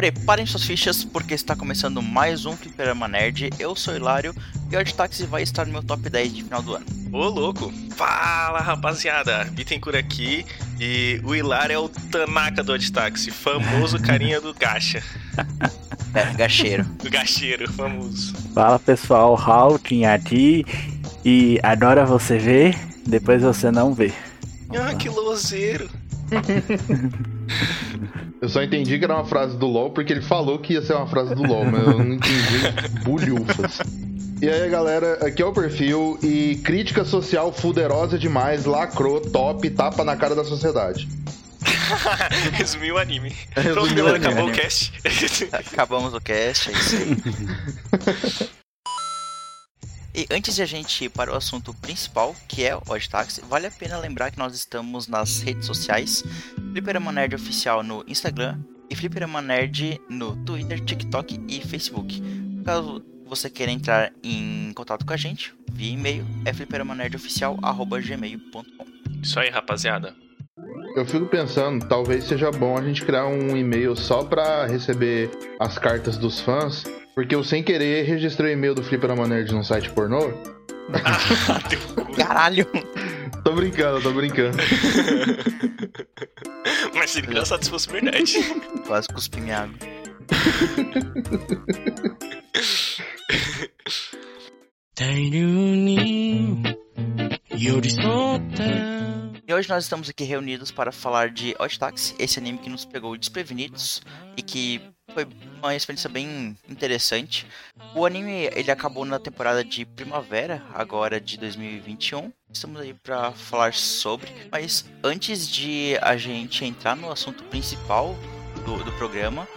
Preparem suas fichas porque está começando mais um Fliperama Nerd. Eu sou Hilário e o Odd Taxi vai estar no meu top 10 de final do ano. Ô louco! Fala rapaziada! Bittencourt aqui e o Hilário é o Tanaka do Odd Taxi, famoso carinha do gacha. É, gacheiro. Do gacheiro, famoso. Fala pessoal, tinha aqui e adora você ver, depois você não vê. Ah, que lozeiro! Eu só entendi que era uma frase do LoL porque ele falou que ia ser uma frase do LoL, mas eu não entendi bulhufas. E aí, galera, aqui é o perfil e crítica social fuderosa demais, lacrou, top, tapa na cara da sociedade. Resumiu o anime. Resumiu Pronto, o galera, anime. acabou o cast. Acabamos o cast, é isso aí. E antes de a gente ir para o assunto principal, que é o Odd vale a pena lembrar que nós estamos nas redes sociais, Fliperama Nerd Oficial no Instagram e Fliperama Nerd no Twitter, TikTok e Facebook. Caso você queira entrar em contato com a gente, via e-mail é fliperamanerdioficial.gmail.com Isso aí, rapaziada. Eu fico pensando, talvez seja bom a gente criar um e-mail só pra receber as cartas dos fãs, porque eu sem querer registrei o e-mail do Fliperama Nerd num site pornô. Caralho! Tô brincando, tô brincando. Mas seria engraçado se fosse verdade. Quase cuspi minha água. E hoje nós estamos aqui reunidos para falar de Odd Taxi, esse anime que nos pegou desprevenidos e que foi uma experiência bem interessante. O anime ele acabou na temporada de primavera, agora de 2021. Estamos aí para falar sobre, mas antes de a gente entrar no assunto principal do, do programa,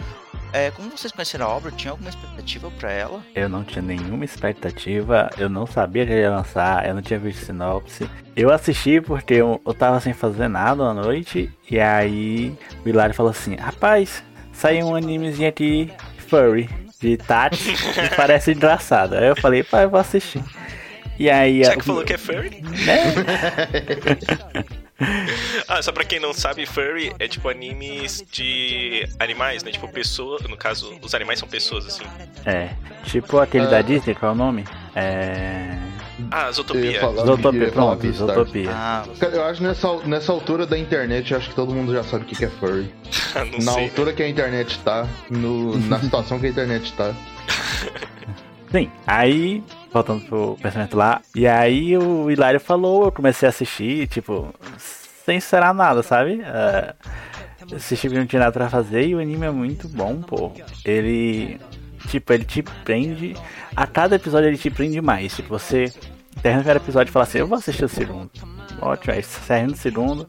é, como vocês conheceram a obra, tinha alguma expectativa para ela? Eu não tinha nenhuma expectativa, eu não sabia que ia lançar, eu não tinha visto sinopse. Eu assisti porque eu, eu tava sem fazer nada à noite, e aí o Hilário falou assim, rapaz, saiu um animezinho aqui, furry, de Tati, que parece engraçado. Aí eu falei, pai, eu vou assistir. E aí... Já que falou que é furry? né? Ah, só pra quem não sabe, furry é tipo animes de animais, né? Tipo, pessoa. No caso, os animais são pessoas, assim. É, tipo aquele Ah. da Disney, qual é o nome? É... Ah, Zootopia. Zootopia, pronto. Zootopia. Ah, Cara, eu acho que nessa, nessa altura da internet, eu acho que todo mundo já sabe o que que é furry. Na sei. altura que a internet tá, no, na situação que a internet tá. Sim, aí, voltando pro pensamento lá, e aí o Hilário falou, eu comecei a assistir, tipo, sem esperar nada, sabe? É, assisti porque não tinha nada pra fazer e o anime é muito bom, pô. Ele, tipo, ele te prende, a cada episódio ele te prende mais, tipo, você termina o primeiro episódio e fala assim, eu vou assistir o segundo. Ótimo, aí você no segundo,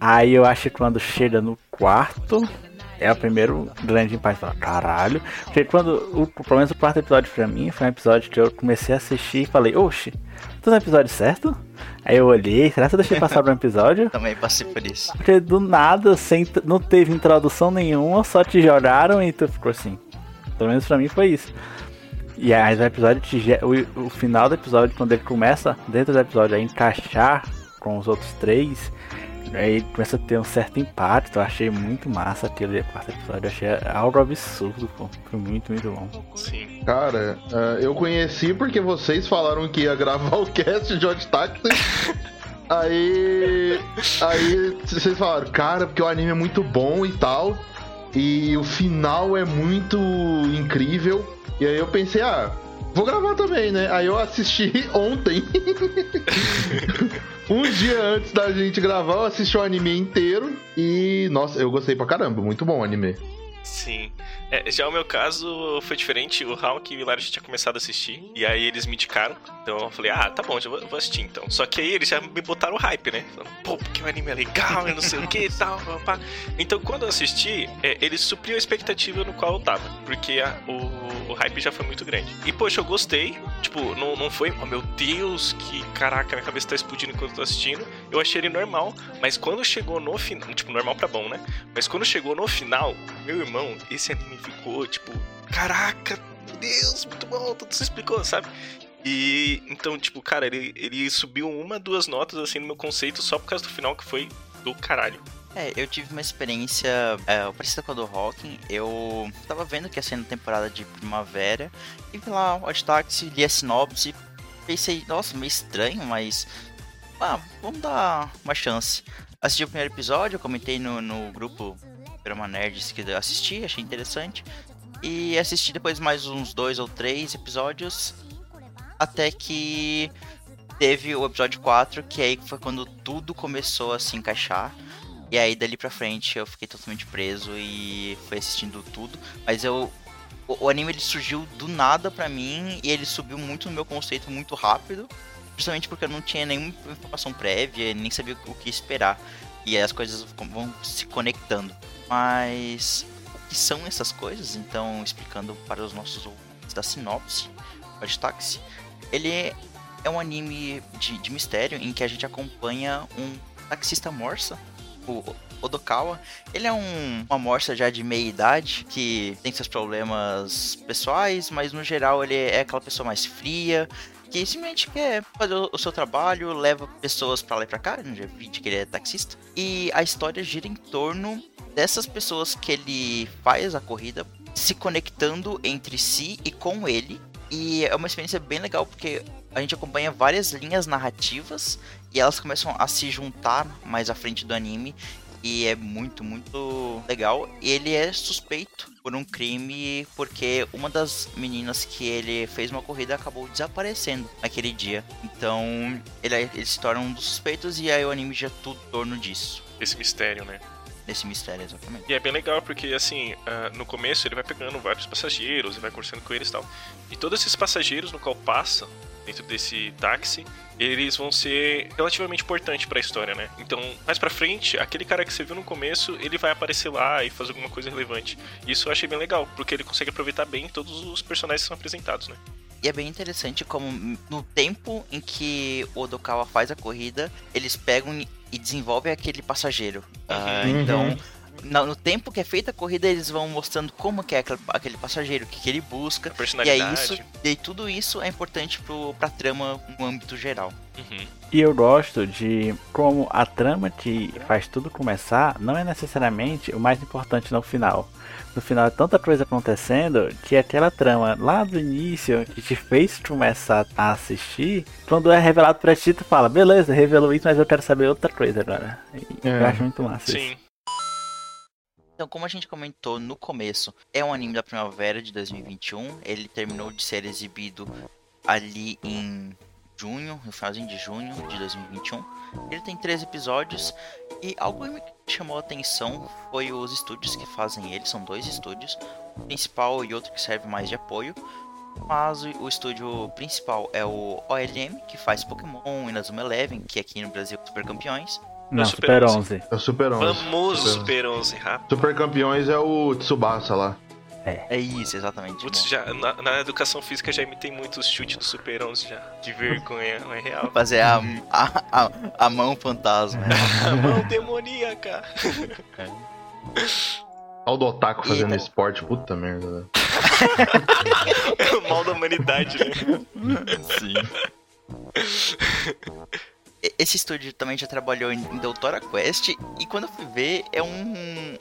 aí eu acho que quando chega no quarto, é o primeiro grande impacto. Fala, Caralho. Porque quando. O, pelo menos o quarto episódio pra mim foi um episódio que eu comecei a assistir e falei, oxe, tô no episódio certo? Aí eu olhei, será que eu deixei passar por um episódio? também passei por isso. Porque do nada, sem, não teve introdução nenhuma, só te jogaram e tu ficou assim. Pelo menos pra mim foi isso. E aí o episódio te, o, o final do episódio, quando ele começa dentro do episódio a encaixar com os outros três, aí começa a ter um certo impacto. Eu achei muito massa aquele quarto episódio. Eu achei algo absurdo, pô. Foi muito, muito bom. Sim. Cara, eh, eu conheci porque vocês falaram que ia gravar o cast de Hot Taxi. Aí. Aí vocês falaram, cara, porque o anime é muito bom e tal. E o final é muito incrível. E aí eu pensei, ah, vou gravar também, né? Aí eu assisti ontem. um dia antes da gente gravar, eu assisti o anime inteiro. E, nossa, eu gostei pra caramba. Muito bom o anime. Sim. É, já o meu caso foi diferente. O Hulk e o Hilário já tinha começado a assistir. E aí eles me indicaram. Então eu falei, ah, tá bom, já vou, vou assistir então. Só que aí eles já me botaram o hype, né? Falando, pô, porque o anime é legal, eu não sei o que e tal. pá. Então quando eu assisti, é, ele supriu a expectativa no qual eu tava. Porque a- o, o hype já foi muito grande. E poxa, eu gostei. Tipo, não, não foi, oh meu Deus, que caraca, minha cabeça tá explodindo enquanto eu tô assistindo. Eu achei ele normal. Mas quando chegou no final. Tipo, normal pra bom, né? Mas quando chegou no final, meu irmão, esse anime ficou tipo, caraca, meu Deus, muito bom, tudo se explicou, sabe? E então, tipo, cara, ele, ele subiu uma, duas notas assim no meu conceito só por causa do final que foi do caralho. É, eu tive uma experiência é, parecida com a do Hawking. Eu tava vendo que ia na temporada de primavera. E vi lá o Taxi, li a sinopse. Pensei, nossa, meio estranho, mas. Ah, vamos dar uma chance. Assisti o primeiro episódio, eu comentei no, no grupo Perma Nerds que eu assisti, achei interessante. E assisti depois mais uns dois ou três episódios. Até que teve o episódio 4, que aí foi quando tudo começou a se encaixar. E aí dali pra frente eu fiquei totalmente preso e fui assistindo tudo. Mas eu. O, o anime ele surgiu do nada pra mim e ele subiu muito no meu conceito muito rápido. Justamente porque eu não tinha nenhuma informação prévia, nem sabia o que esperar. E aí as coisas vão se conectando. Mas que são essas coisas, então explicando para os nossos ouvintes da sinopse, Watch Taxi, ele é um anime de, de mistério em que a gente acompanha um taxista morsa, o Odokawa. Ele é um, uma morsa já de meia idade que tem seus problemas pessoais, mas no geral ele é aquela pessoa mais fria, que simplesmente quer fazer o seu trabalho, leva pessoas para lá e pra cá, no dia 20 que ele é taxista. E a história gira em torno dessas pessoas que ele faz a corrida se conectando entre si e com ele. E é uma experiência bem legal porque a gente acompanha várias linhas narrativas e elas começam a se juntar mais à frente do anime. E é muito, muito legal. E ele é suspeito por um crime porque uma das meninas que ele fez uma corrida acabou desaparecendo naquele dia. Então ele, ele se torna um dos suspeitos e aí o anime já tudo em torno disso. Esse mistério, né? Desse mistério, exatamente. E é bem legal porque, assim, uh, no começo ele vai pegando vários passageiros e vai conversando com eles e tal. E todos esses passageiros no qual passa dentro desse táxi, eles vão ser relativamente importantes para a história, né? Então, mais para frente, aquele cara que você viu no começo, ele vai aparecer lá e fazer alguma coisa relevante. Isso eu achei bem legal, porque ele consegue aproveitar bem todos os personagens que são apresentados, né? E é bem interessante como no tempo em que o Odokawa faz a corrida, eles pegam e desenvolvem aquele passageiro. Uh, uhum. Então, no, tempo que é feita a corrida, eles vão mostrando como que é aquele, aquele passageiro, o que, que ele busca. E aí isso, e tudo isso é importante pro, pra trama no âmbito geral. Uhum. E eu gosto de como a trama que faz tudo começar não é necessariamente o mais importante no final no final é tanta coisa acontecendo que aquela trama lá do início que te fez começar a assistir, quando é revelado pra ti, tu fala, beleza, revelou isso, mas eu quero saber outra coisa agora. E é. Eu acho muito massa. Sim. Isso. Então, como a gente comentou no começo, é um anime da primavera de 2021. Ele terminou de ser exibido ali em junho, no finalzinho de junho de 2021. Ele tem três episódios e algo que me chamou a atenção foi os estúdios que fazem ele, são dois estúdios, o principal e outro que serve mais de apoio. Mas o estúdio principal é o OLM, que faz Pokémon, Inazuma Eleven, que aqui no Brasil é Super Campeões. Não, é Super 11. É o Super 11. Famoso Super 11, rápido. Super Campeões é o Tsubasa lá. É. é isso, exatamente. Putz, já, na, na, educação física já imitei muito os chutes do Super 11 já. Que vergonha, não é real. Fazer a, a, a, a mão fantasma. a mão demoníaca. É. Olha o do Otaku fazendo e... esporte, puta merda. é o mal da humanidade, né? Sim. Esse estúdio também já trabalhou em Doutora Quest e quando eu fui ver é um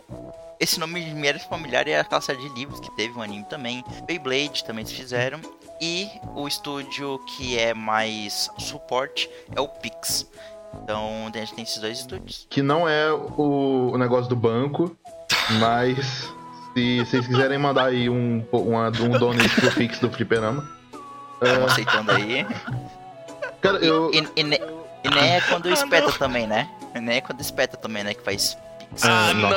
esse nome me era familiar é aquela série de livros que teve um anime também. Beyblade também se fizeram. E o estúdio que é mais suporte é o Pix. Então a gente tem esses dois estúdios. Que não é o, o negócio do banco, mas se vocês quiserem mandar aí um, uma, um donate pro Pix do Fliperama. Estamos uh... aceitando aí. Cara, eu. E, e, e, e nem é quando ah, espeta não. também, né? E nem é quando espeta também, né? Que faz ah, ah não.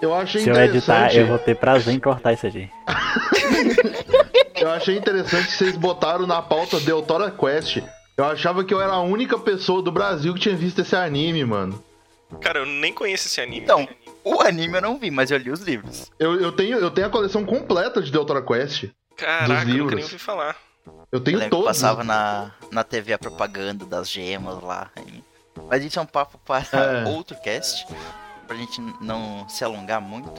Eu achei Se eu editar, eu vou ter prazer em cortar isso aqui. eu achei interessante que vocês botaram na pauta Deutora Quest. Eu achava que eu era a única pessoa do Brasil que tinha visto esse anime, mano. Cara, eu nem conheço esse anime. Então, o anime eu não vi, mas eu li os livros. Eu, eu, tenho, eu tenho a coleção completa de Deutora Quest. Caraca, dos livros. eu nunca nem ouvi falar. Eu tenho eu todos. passava na, na TV a propaganda das gemas lá. Mas isso é um papo para é. outro cast, pra gente não se alongar muito.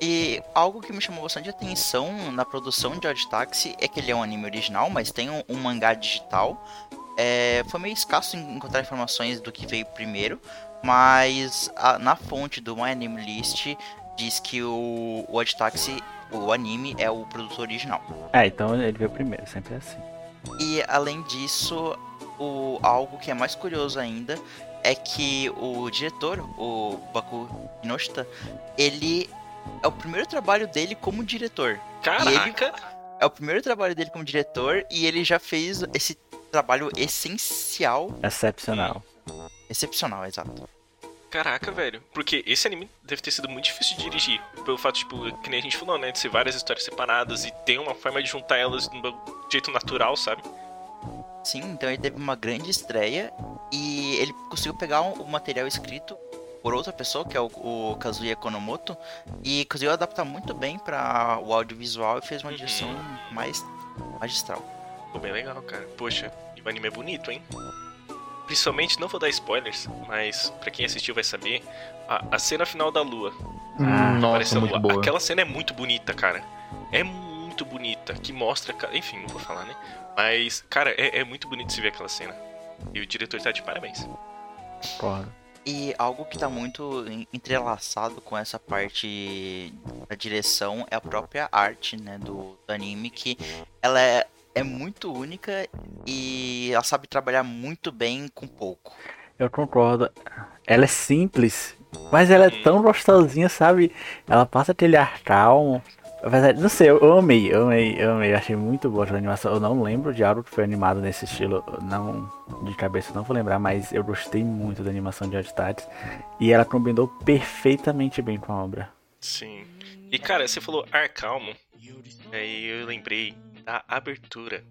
E algo que me chamou bastante atenção na produção de Odd Taxi é que ele é um anime original, mas tem um, um mangá digital. É, foi meio escasso encontrar informações do que veio primeiro, Mas a- na fonte do My Anime List diz que o, o Odd Taxi, o anime, é o produto original. É, então ele veio primeiro, sempre é assim. E além disso, o, algo que é mais curioso ainda é que o diretor, o Baku Kinoshita, ele é o primeiro trabalho dele como diretor. Caraca! É o primeiro trabalho dele como diretor e ele já fez esse trabalho essencial, Excepcional. excepcional, exato. Caraca, velho. Porque esse anime deve ter sido muito difícil de dirigir. Pelo fato, tipo, que nem a gente falou, né? De ser várias histórias separadas e ter uma forma de juntar elas de um jeito natural, sabe? Sim, então ele teve uma grande estreia e ele conseguiu pegar o um, material escrito por outra pessoa, que é o, o Kazuya Konomoto, e conseguiu adaptar muito bem para o audiovisual e fez uma Uhum. direção mais magistral. Ficou bem legal, cara. Poxa, e o anime é bonito, hein? Principalmente, não vou dar spoilers, mas pra quem assistiu vai saber, a, a cena final da lua. Ah, Hum, Nossa, apareceu a muito lua. boa. Aquela cena é muito bonita, cara. É muito bonita, que mostra... Enfim, não vou falar, né? Mas, cara, é, é muito bonito se ver aquela cena. E o diretor tá de parabéns. Porra. E algo que tá muito en- entrelaçado com essa parte da direção é a própria arte, né, do, do anime, que ela é, é muito única e ela sabe trabalhar muito bem com pouco. Eu concordo. Ela é simples, mas ela é tão gostosinha, sabe? Ela passa aquele ar calmo. Apesar de- Não sei, eu amei, eu amei, eu amei. Achei muito boa a animação. Eu não lembro de algo que foi animado nesse estilo. Não, de cabeça não vou lembrar, mas eu gostei muito da animação de Oddstats. E ela combinou perfeitamente bem com a obra. Sim. E, cara, você falou ar calmo. Aí eu lembrei da abertura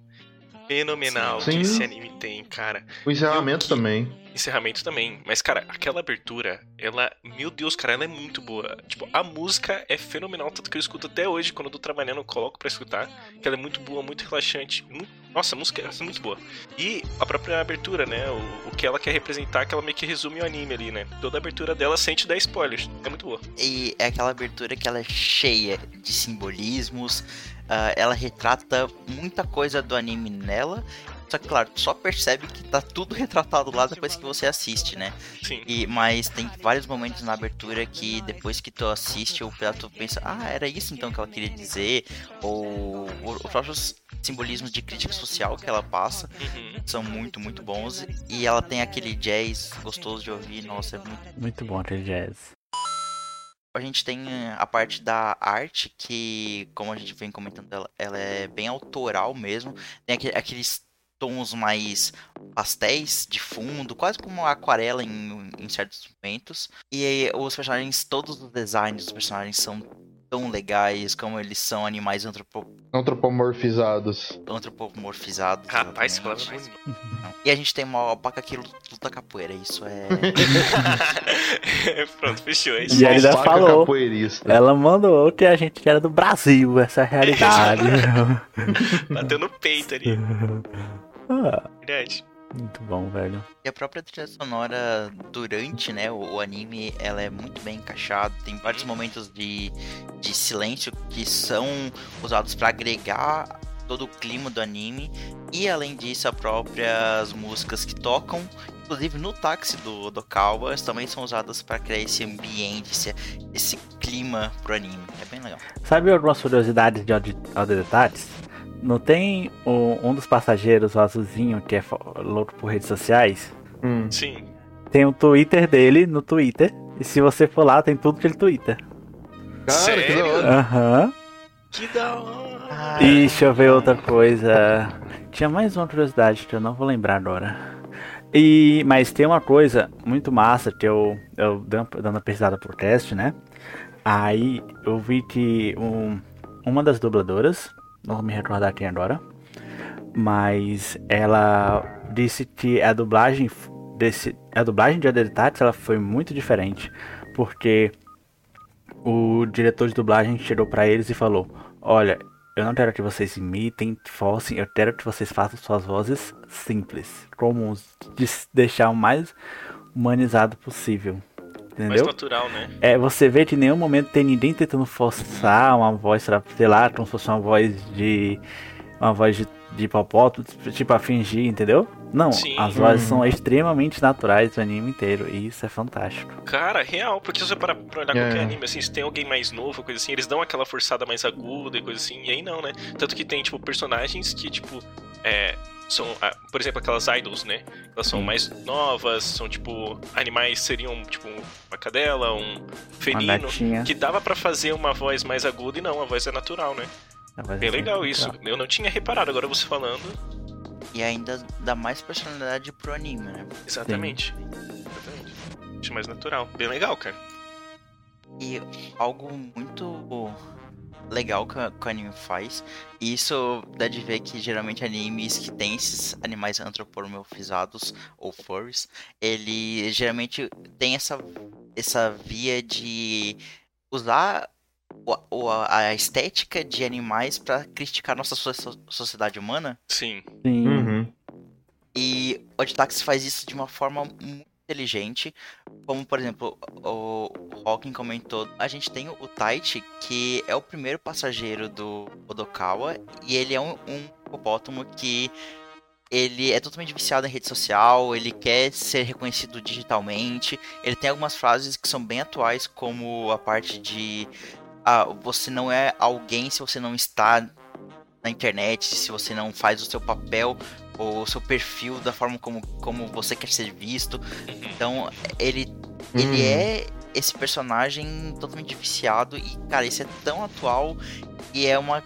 fenomenal Sim. que esse anime tem, cara. O encerramento que- também. Encerramento também. Mas, cara, aquela abertura, ela. Meu Deus, cara, ela é muito boa. Tipo, a música é fenomenal, tanto que eu escuto até hoje, quando eu tô trabalhando, eu coloco pra escutar. Que ela é muito boa, muito relaxante. mu- Nossa, a música é muito boa. E a própria abertura, né? O, o que ela quer representar, que ela meio que resume o anime ali, né? Toda a abertura dela sente dar spoilers. É muito boa. E é aquela abertura que ela é cheia de simbolismos, ah, ela retrata muita coisa do anime nela. Só que, claro, tu só percebe que tá tudo retratado lá depois que você assiste, né? Sim. E, mas tem vários momentos na abertura que depois que tu assiste, o tu pensa, ah, era isso então que ela queria dizer. Ou o- os próprios simbolismos de crítica social que ela passa Uhum. são muito, muito bons. E ela tem aquele jazz gostoso de ouvir, nossa, é muito Muito bom aquele jazz. A gente tem eh, a parte da arte que, como a gente vem comentando, ela, ela é bem autoral mesmo. Tem aque- aqueles tons mais pastéis de fundo, quase como aquarela em, em certos momentos. E os personagens, todos os designs dos personagens são tão legais, como eles são animais antropo Antropomorfizados. antropomorfizados. Rapaz, bonito. E a gente tem uma alpaca que luta capoeira, isso é... Pronto, fechou. É isso. E ele ainda falou. capoeirista. Ela mandou que a gente era do Brasil, essa é realidade. Bateu no peito ali. Ah, Verdade. Muito bom, velho. E a própria trilha sonora durante né, o, o anime, ela é muito bem encaixada. Tem vários momentos de, de silêncio que são usados para agregar todo o clima do anime. E além disso, as próprias músicas que tocam, inclusive no táxi do, do Kawas, também são usadas para criar esse ambiente, esse, esse clima pro anime. É bem legal. Sabe algumas curiosidades de Audi- Auditates? Não tem o- um dos passageiros, o azulzinho, que é louco por redes sociais? Hum. Sim. Tem o Twitter dele no Twitter. E se você for lá, tem tudo que ele Twitter. Cara, que da Sério? hora. Aham. Que da hora. Ah, E deixa eu ver outra coisa. Tinha mais uma curiosidade que eu não vou lembrar agora. E, mas tem uma coisa muito massa que eu, eu dando dando uma pesquisada por teste, né? Aí eu vi que um, uma das dubladoras, não vou me recordar quem agora, mas ela disse que a dublagem desse, a dublagem de Adelitatis ela foi muito diferente, porque o diretor de dublagem chegou pra eles e falou: Olha, eu não quero que vocês imitem, forcem, eu quero que vocês façam suas vozes simples, comuns, de deixar o mais humanizado possível. Mais Entendeu? natural, né? É, você vê que em nenhum momento tem ninguém tentando forçar uma voz, sei lá, como se fosse uma voz de. Uma voz de, de hipopótamo, tipo a fingir, entendeu? Não, Sim. as vozes Uhum. são extremamente naturais do anime inteiro. E isso é fantástico. Cara, real, porque se você parar pra olhar É. qualquer anime, assim, se tem alguém mais novo, coisa assim, eles dão aquela forçada mais aguda e coisa assim, e aí não, né? Tanto que tem, tipo, personagens que, tipo, é. São, por exemplo, aquelas idols, né? Elas são mais novas, são tipo. Animais seriam, tipo, uma cadela, um felino. Que dava pra fazer uma voz mais aguda e não, a voz é natural, né? voz Bem é legal muito isso. Eu não tinha reparado, agora você falando. E ainda dá mais personalidade pro anime, né? Exatamente. Exatamente. Acho mais natural. Bem legal, cara. E algo muito legal que, que o anime faz, e isso dá de ver que geralmente animes que tem esses animais antropomorfizados ou furries, ele geralmente tem essa, essa via de usar o- a estética de animais pra criticar nossa so- sociedade humana. Sim. Sim. Uhum. E o Oditax faz isso de uma forma muito inteligente. Como, por exemplo, o Hawking comentou, a gente tem o Taichi, que é o primeiro passageiro do Odokawa, e ele é um, um hipopótamo que ele é totalmente viciado em rede social, ele quer ser reconhecido digitalmente. Ele tem algumas frases que são bem atuais, como a parte de ah, você não é alguém se você não está na internet, se você não faz o seu papel o seu perfil da forma como, como você quer ser visto. Uhum. Então, ele, ele Uhum. é esse personagem totalmente viciado e, cara, isso é tão atual e é uma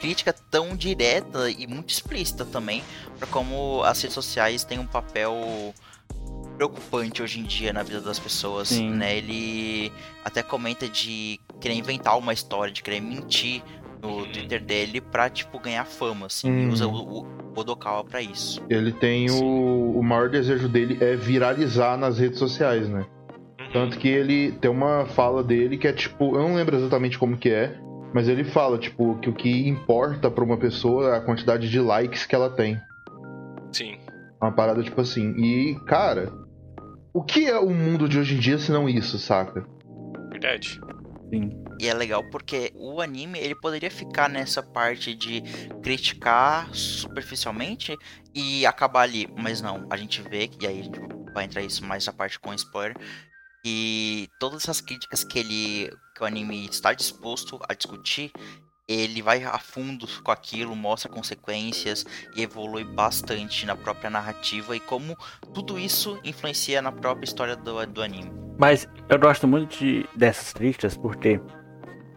crítica tão direta e muito explícita também para como as redes sociais têm um papel preocupante hoje em dia na vida das pessoas, Sim. né? Ele até comenta de querer inventar uma história, de querer mentir no Uhum. Twitter dele pra, tipo, ganhar fama, assim. E Uhum. usa o, o Odokawa pra isso. Ele tem o. O maior desejo dele é viralizar nas redes sociais, né? Uhum. Tanto que ele tem uma fala dele que é tipo. Eu não lembro exatamente como que é. Mas ele fala, tipo, que o que importa pra uma pessoa é a quantidade de likes que ela tem. Sim. Uma parada tipo assim. E, cara, o que é o mundo de hoje em dia se não isso, saca? Verdade. Sim. E é legal porque o anime, ele poderia ficar nessa parte de criticar superficialmente e acabar ali. Mas não, a gente vê, e aí a gente vai entrar isso mais na parte com spoiler, que todas essas críticas que ele que o anime está disposto a discutir, ele vai a fundo com aquilo, mostra consequências e evolui bastante na própria narrativa e como tudo isso influencia na própria história do, do anime. Mas eu gosto muito de, dessas críticas porque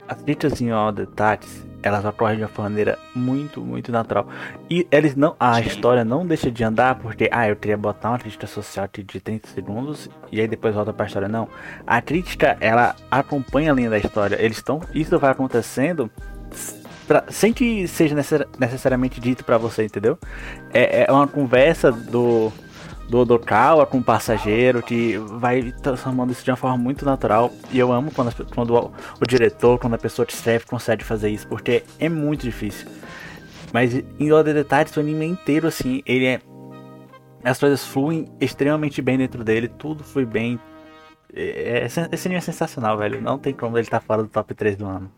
as críticas em All the Tats, elas ocorrem de uma maneira muito, muito natural. E eles não. A Sim. história não deixa de andar porque, ah, eu queria botar uma crítica social aqui de 30 segundos e aí depois volta pra história. Não. A crítica, ela acompanha a linha da história. Eles estão. Isso vai acontecendo. pra- sem que seja necessari- necessariamente dito pra você, entendeu? É, é uma conversa do, do Odokawa com o passageiro que vai transformando isso de uma forma muito natural. E eu amo quando, quando o, o diretor, quando a pessoa que escreve consegue fazer isso, porque é muito difícil. Mas em All the Detalhes, o anime inteiro, assim, ele é. As coisas fluem extremamente bem dentro dele, tudo flui bem. É, é sen- esse anime é sensacional, velho. Não tem como ele estar fora do top 3 do ano.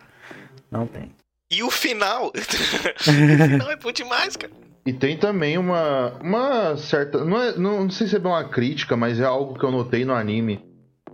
Não tem. E o final? o final é bom demais, cara. E tem também uma, uma certa. Não, é, não, não sei se é uma crítica, mas é algo que eu notei no anime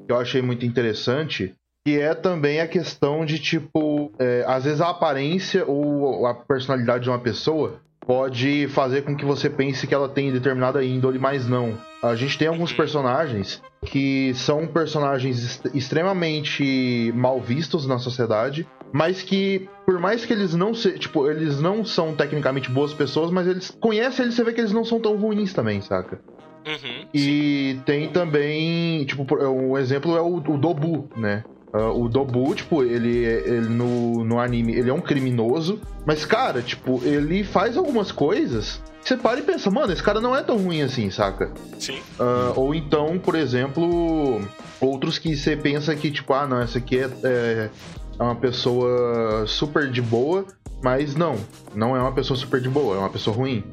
que eu achei muito interessante. Que é também a questão de, tipo, é, às vezes a aparência ou a personalidade de uma pessoa pode fazer com que você pense que ela tem determinada índole, mas não. A gente tem alguns Uhum. personagens que são personagens extremamente mal vistos na sociedade, mas que, por mais que eles não se, tipo, eles não são tecnicamente boas pessoas, mas eles conhecem eles, você vê que eles não são tão ruins também, saca? Uhum. sim. E tem também, tipo, por- um exemplo é o, o Dobu, né? Ah, o Dobu, tipo, ele, ele no, no anime, ele é um criminoso, mas, cara, tipo, ele faz algumas coisas que você para e pensa, mano, esse cara não é tão ruim assim, saca? Sim. Ah, ou então, por exemplo, outros que você pensa que, tipo, ah, não, essa aqui é, é, é uma pessoa super de boa, mas não, não é uma pessoa super de boa, é uma pessoa ruim.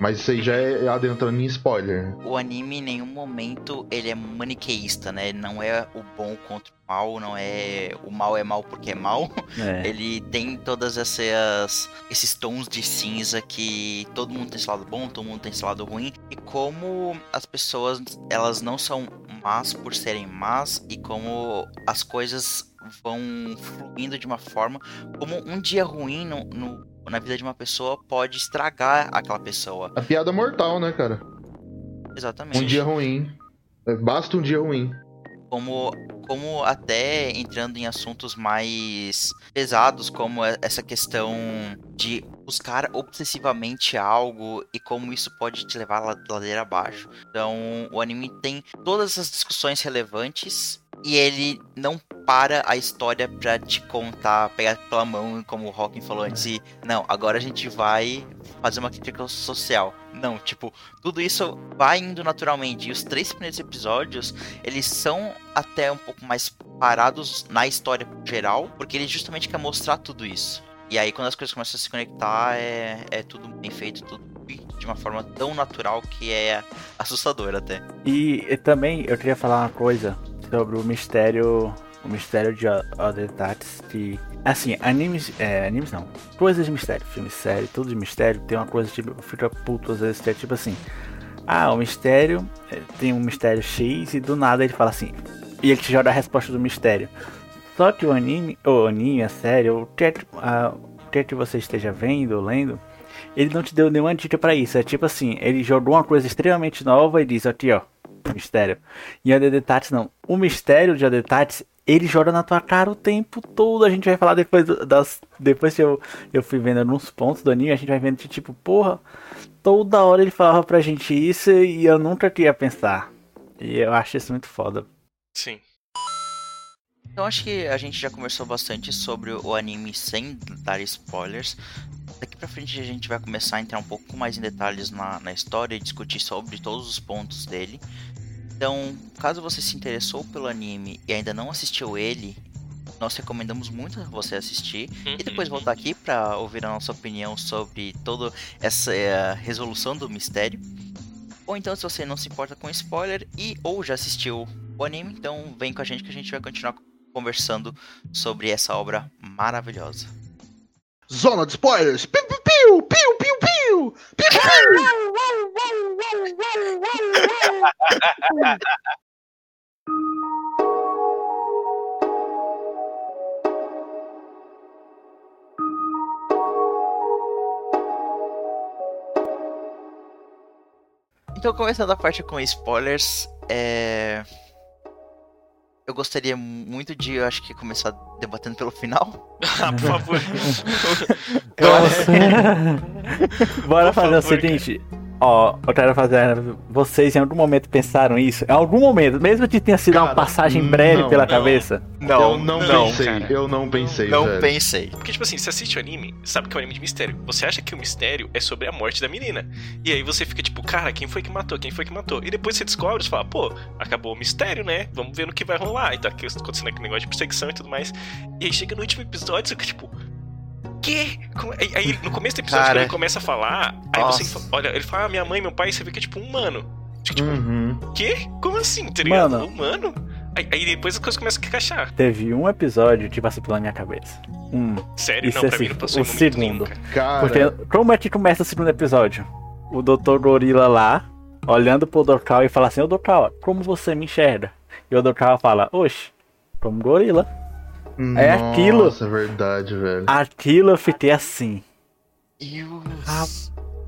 Mas isso aí já é adentrando em spoiler. O anime em nenhum momento ele é maniqueísta, né? Não é o bom contra o mal, não é o mal é mal porque é mal. É. Ele tem todas essas esses tons de cinza que todo mundo tem esse lado bom, todo mundo tem esse lado ruim e como as pessoas elas não são más por serem más e como as coisas vão fluindo de uma forma como um dia ruim no, no na vida de uma pessoa pode estragar aquela pessoa. A piada mortal, né, cara? Exatamente. Um dia ruim. É, Basta um dia ruim. como, como até entrando em assuntos mais pesados, como e- essa questão de buscar obsessivamente algo e como isso pode te levar la- ladeira abaixo. Então, o anime tem todas essas discussões relevantes e ele não para a história pra te contar, pegar pela mão, como o Hawking falou antes, e não, agora a gente vai fazer uma crítica social. Não, tipo, tudo isso vai indo naturalmente. E os três primeiros episódios, eles são até um pouco mais parados na história geral, porque ele justamente quer mostrar tudo isso. E aí, quando as coisas começam a se conectar, é, é tudo bem feito, tudo de uma forma tão natural que é assustador até. E, e também eu queria falar uma coisa sobre o mistério. O mistério de Other Tats. Que. Assim, animes. É, animes não. Coisas de mistério. Filme série, tudo de mistério. Tem uma coisa tipo. Fica puto às vezes que é tipo assim. Ah, o mistério. é, Tem um mistério X e do nada ele fala assim. E ele te joga a resposta do mistério. Só que o anime, o anime, a série, o que, é a- o que é que você esteja vendo ou lendo, ele não te deu nenhuma dica pra isso. É tipo assim, ele jogou uma coisa extremamente nova e diz aqui, ó, mistério. E a Dedetats não. O mistério de Dedetats, ele joga na tua cara o tempo todo. A gente vai falar depois das. Depois que eu, eu fui vendo alguns pontos do anime, a gente vai vendo que, tipo, porra, toda hora ele falava pra gente isso e eu nunca queria pensar. E eu acho isso muito foda. Sim. Então acho que a gente já conversou bastante sobre o anime sem dar spoilers. Daqui pra frente a gente vai começar a entrar um pouco mais em detalhes na, na história e discutir sobre todos os pontos dele. Então, caso você se interessou pelo anime e ainda não assistiu ele, nós recomendamos muito você assistir e depois voltar aqui pra ouvir a nossa opinião sobre toda essa eh, resolução do mistério. Ou então, se você não se importa com spoiler e ou já assistiu o anime, então vem com a gente que a gente vai continuar conversando sobre essa obra maravilhosa. Zona de spoilers! Piu, piu, piu! Piu, piu, piu! Piu, piu! Então, começando a parte com spoilers, é... eu gostaria muito de, eu acho que começar debatendo pelo final. Ah, por favor. Bora Por fazer o favor, seguinte. Ó, eu quero fazer. Vocês em algum momento pensaram isso? Em algum momento, mesmo que tenha sido uma Cara, passagem breve não, pela não. cabeça. eu não, não, pensei, cara. eu não pensei, Não velho. pensei. Porque, tipo assim, você assiste o anime, sabe que é um anime de mistério. Você acha que o mistério é sobre a morte da menina. E aí você fica tipo, cara, quem foi que matou? Quem foi que matou? E depois você descobre, você fala, pô, acabou o mistério, né? Vamos ver no que vai rolar. E tá acontecendo aquele negócio de perseguição e tudo mais. E aí chega no último episódio, você fica tipo. Que? Como- Aí, aí, no começo do episódio, Cara. quando ele começa a falar, aí Nossa. você olha, ele fala, ah, minha mãe, meu pai, você fica tipo, humano. Fica tipo, Uhum. quê? Como assim? Tá ligado? Mano. Humano? Aí, aí depois as coisas começam a encaixar. Teve um episódio que passou pela minha cabeça. Um. Sério, Isso não, é pra mim não passou o segundo. cara. Cara, Porque como é que começa o segundo episódio? O Dr. Gorila lá, olhando pro Dokal e fala assim, ô Dokal, como você me enxerga? E o Dokal fala, oxe, como gorila. É aquilo. Nossa, é verdade, velho. Aquilo eu fiquei assim. Ah,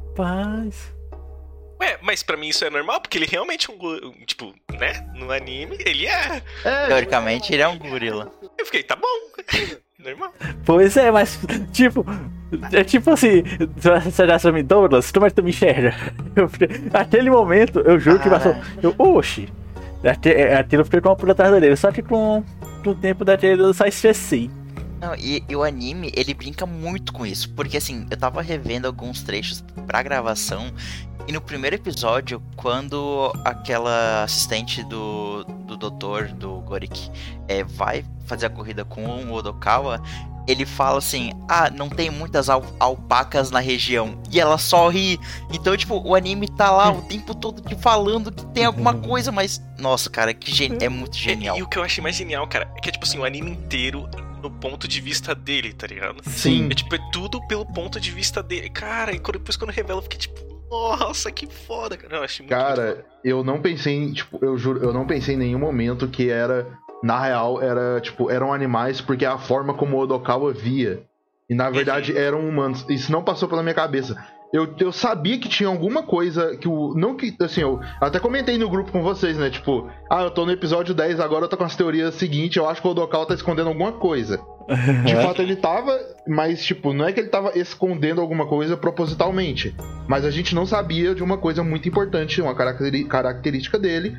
Rapaz. Ué, mas pra mim isso é normal, porque ele realmente é um, tipo, né? No anime, ele é. É, Teoricamente, ele é um gorila. Eu fiquei, tá bom. normal. Pois é, mas tipo. É tipo assim, você já pra mim, Douglas, como é que tu me enxerga? Eu fiquei- naquele momento, eu juro que Cara. passou. Eu, oxi. É, Aquilo eu fiquei com uma por atrás dele, só que com, com o tempo daquele eu só esqueci. Não, e, e o anime, ele brinca muito com isso. Porque assim, eu tava revendo alguns trechos pra gravação. E no primeiro episódio, quando aquela assistente do, do doutor, do Gorik, é, vai fazer a corrida com o Odokawa, ele fala assim: Ah, não tem muitas al alpacas na região. E ela só ri. Então, tipo, o anime tá lá o tempo todo te falando que tem alguma coisa, mas. Nossa, cara, que gen... é muito genial. E, e, o que eu achei mais genial, cara, é que é tipo assim, o anime inteiro no ponto de vista dele, tá ligado? Sim. É tipo, é tudo pelo ponto de vista dele. Cara, e depois quando revela, eu fiquei tipo. Nossa, que foda, cara. Eu achei muito Cara, muito eu não pensei em, tipo, eu juro, eu não pensei em nenhum momento que era na real, era, tipo, eram animais porque a forma como o Odokawa via. E na verdade eram humanos. Isso não passou pela minha cabeça. Eu, eu sabia que tinha alguma coisa que o. Não que. Assim, eu até comentei no grupo com vocês, né? Tipo, ah, eu tô no episódio 10, agora eu tô com as teorias seguintes, eu acho que o Odokawa tá escondendo alguma coisa. De fato ele tava, mas tipo, não é que ele tava escondendo alguma coisa propositalmente. Mas a gente não sabia de uma coisa muito importante, uma característica dele,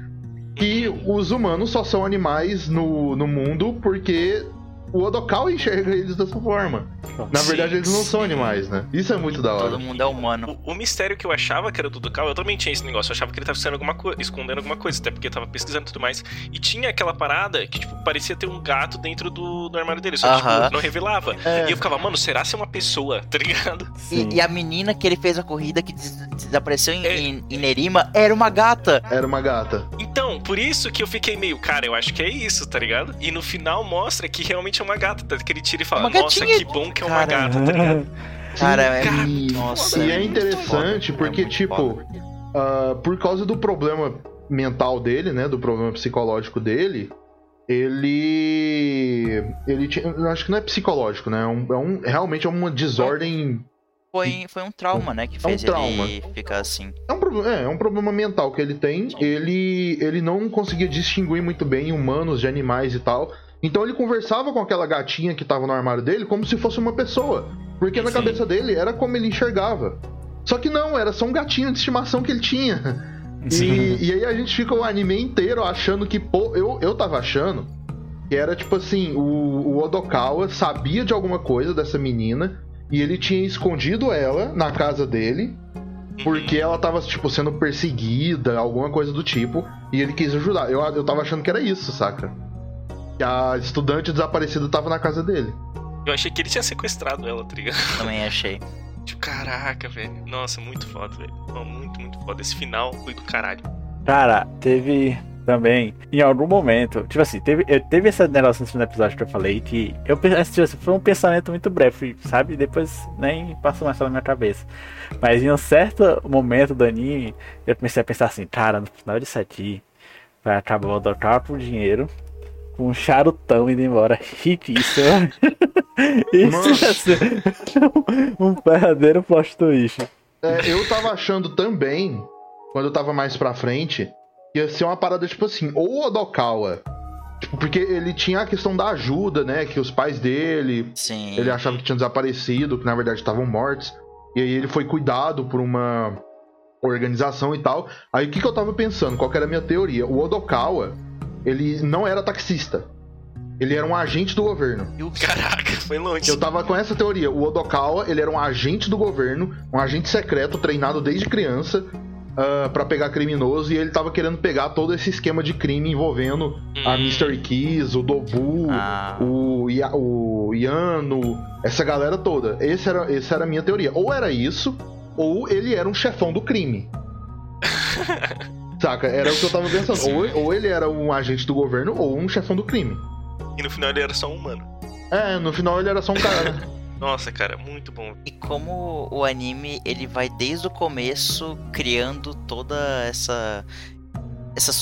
que os humanos só são animais no, no mundo porque o Odokawa enxerga eles dessa forma. Na sim, verdade, eles não sim. são animais, né? Isso é muito da hora. Todo mundo é humano. O, o mistério que eu achava que era do Odokawa, eu também tinha esse negócio. Eu achava que ele tava alguma escondendo alguma coisa, até porque eu tava pesquisando e tudo mais. E tinha aquela parada que, tipo, parecia ter um gato dentro do, do armário dele, só que, uh -huh. tipo, não revelava. É. E eu ficava, mano, será se é uma pessoa, tá ligado? E, e, a menina que ele fez a corrida que des desapareceu em, é. em, em Nerima era uma gata. Era uma gata. Então, por isso que eu fiquei meio, cara, eu acho que é isso, tá ligado? E no final mostra que realmente é uma gata, tá? que ele tira e fala, nossa, que bom que é uma cara, gata, tá ligado? Cara, é, cara, nossa, e é, é interessante foda, porque, é tipo, uh, por causa do problema mental dele, né, do problema psicológico dele, ele ele tinha, acho que não é psicológico, né, é um, é um realmente é uma desordem foi, foi um trauma, né, que fez é um trauma. ele ficar assim. É um, problema, é, é um problema mental que ele tem. Ele, ele não conseguia distinguir muito bem humanos de animais e tal. Então ele conversava com aquela gatinha que tava no armário dele como se fosse uma pessoa. Porque na Sim. cabeça dele era como ele enxergava. Só que não, era só um gatinho de estimação que ele tinha. E, e, aí a gente fica o anime inteiro achando que, pô, eu, eu tava achando que era tipo assim, o, o Odokawa sabia de alguma coisa dessa menina e ele tinha escondido ela na casa dele porque ela tava, tipo, sendo perseguida, alguma coisa do tipo, e ele quis ajudar. Eu, eu tava achando que era isso, saca? Que a estudante desaparecida tava na casa dele. Eu achei que ele tinha sequestrado ela, tá ligado? Também achei. Tipo, caraca, velho. Nossa, muito foda, velho. Muito, muito foda. Esse final foi do caralho. Cara, teve também, em algum momento, tipo assim, teve, teve esse negócio no episódio que eu falei que eu assim, tipo, foi um pensamento muito breve, sabe? Depois nem passou mais pela minha cabeça. Mas em um certo momento do anime, eu comecei a pensar assim, cara, no final disso aqui, vai acabar o Dokkan por dinheiro, com um charutão indo embora. Riquíssimo. Isso ia ser um verdadeiro plot twist. É, eu tava achando também, quando eu tava mais pra frente, ia ser uma parada tipo assim, ou o Odokawa. Tipo, porque ele tinha a questão da ajuda, né? Que os pais dele. Sim. Ele achava que tinham desaparecido, que na verdade estavam mortos. E aí ele foi cuidado por uma organização e tal. Aí o que, que eu tava pensando? Qual era a minha teoria? O Odokawa, ele não era taxista. Ele era um agente do governo. Caraca, foi longe. Eu tava com essa teoria. O Odokawa, ele era um agente do governo, um agente secreto treinado desde criança uh, ah, para pegar criminoso e ele tava querendo pegar todo esse esquema de crime envolvendo hum. a Mystery Keys, o Dobu, ah. o, o Yano, essa galera toda. Esse era, essa era a minha teoria. Ou era isso, ou ele era um chefão do crime. Saca? Era o que eu tava pensando. Ou, ou, ele era um agente do governo ou um chefão do crime. E no final ele era só um humano. É, no final ele era só um cara. Né? Nossa, cara, muito bom. E como o anime ele vai desde o começo criando toda essa essa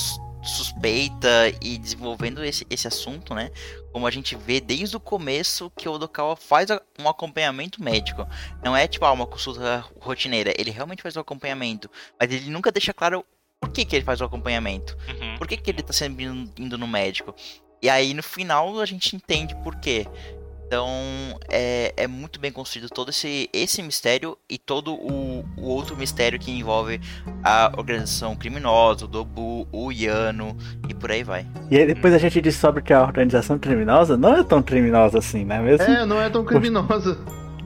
suspeita e desenvolvendo esse, esse assunto, né? Como a gente vê desde o começo que o Odokawa faz um acompanhamento médico. Não é tipo ah, uma consulta rotineira, ele realmente faz um acompanhamento, mas ele nunca deixa claro por que, que ele faz o acompanhamento? Uhum. Por que, que ele tá sempre indo no médico? E aí no final a gente entende por quê. Então é, é muito bem construído todo esse, esse mistério e todo o, o outro mistério que envolve a organização criminosa, o Dobu, o Yano e por aí vai. E aí depois a gente descobre que a organização criminosa não é tão criminosa assim, não é mesmo? É, não é tão criminosa.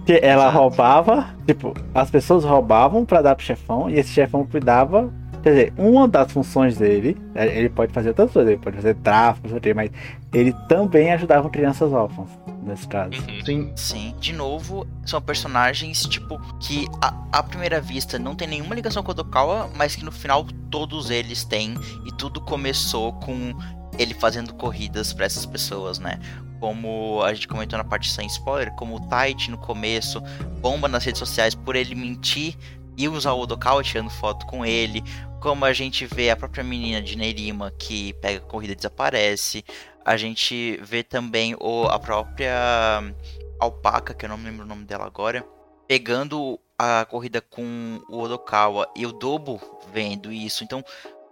Porque ela roubava, tipo, as pessoas roubavam para dar pro chefão e esse chefão cuidava Quer dizer, uma das funções dele, é, ele pode fazer outras coisas, ele pode fazer tráfico, mas ele também ajudava crianças órfãs. nesse caso. Uhum. Sim. Sim. De novo, são personagens, tipo, que à, à primeira vista não tem nenhuma ligação com o Odokawa, mas que no final todos eles têm. E tudo começou com ele fazendo corridas pra essas pessoas, né? Como a gente comentou na parte sem spoiler, como o Taichi no começo bomba nas redes sociais por ele mentir e usar o Odokawa tirando foto com ele. Como a gente vê a própria menina de Nerima que pega a corrida e desaparece. A gente vê também o, a própria Alpaca, que eu não me lembro o nome dela agora, pegando a corrida com o Odokawa e o Dobo vendo isso. Então,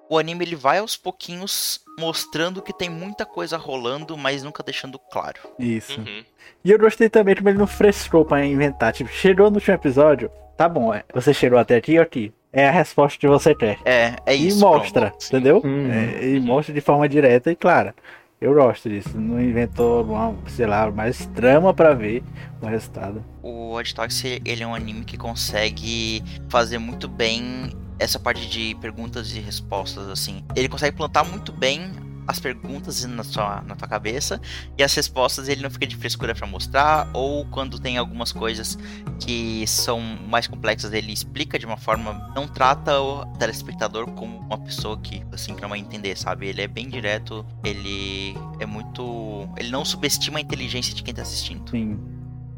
o anime ele vai aos pouquinhos mostrando que tem muita coisa rolando, mas nunca deixando claro. Isso. Uhum. E eu gostei também como ele não frescou pra inventar. Tipo, cheirou no último episódio, tá bom, é, você cheirou até aqui, aqui. É a resposta que você quer. É, é e isso. mostra, pronto. entendeu? Uhum. É, e mostra de forma direta e clara. Eu gosto disso. Não inventou, uma, sei lá, mais trama pra ver o resultado. O Odd Taxi, ele é um anime que consegue fazer muito bem essa parte de perguntas e respostas, assim. Ele consegue plantar muito bem as perguntas na sua, na tua cabeça e as respostas ele não fica de frescura pra mostrar ou quando tem algumas coisas que são mais complexas ele explica de uma forma não trata o telespectador como uma pessoa que assim que não vai entender sabe ele é bem direto ele é muito ele não subestima a inteligência de quem tá assistindo Sim.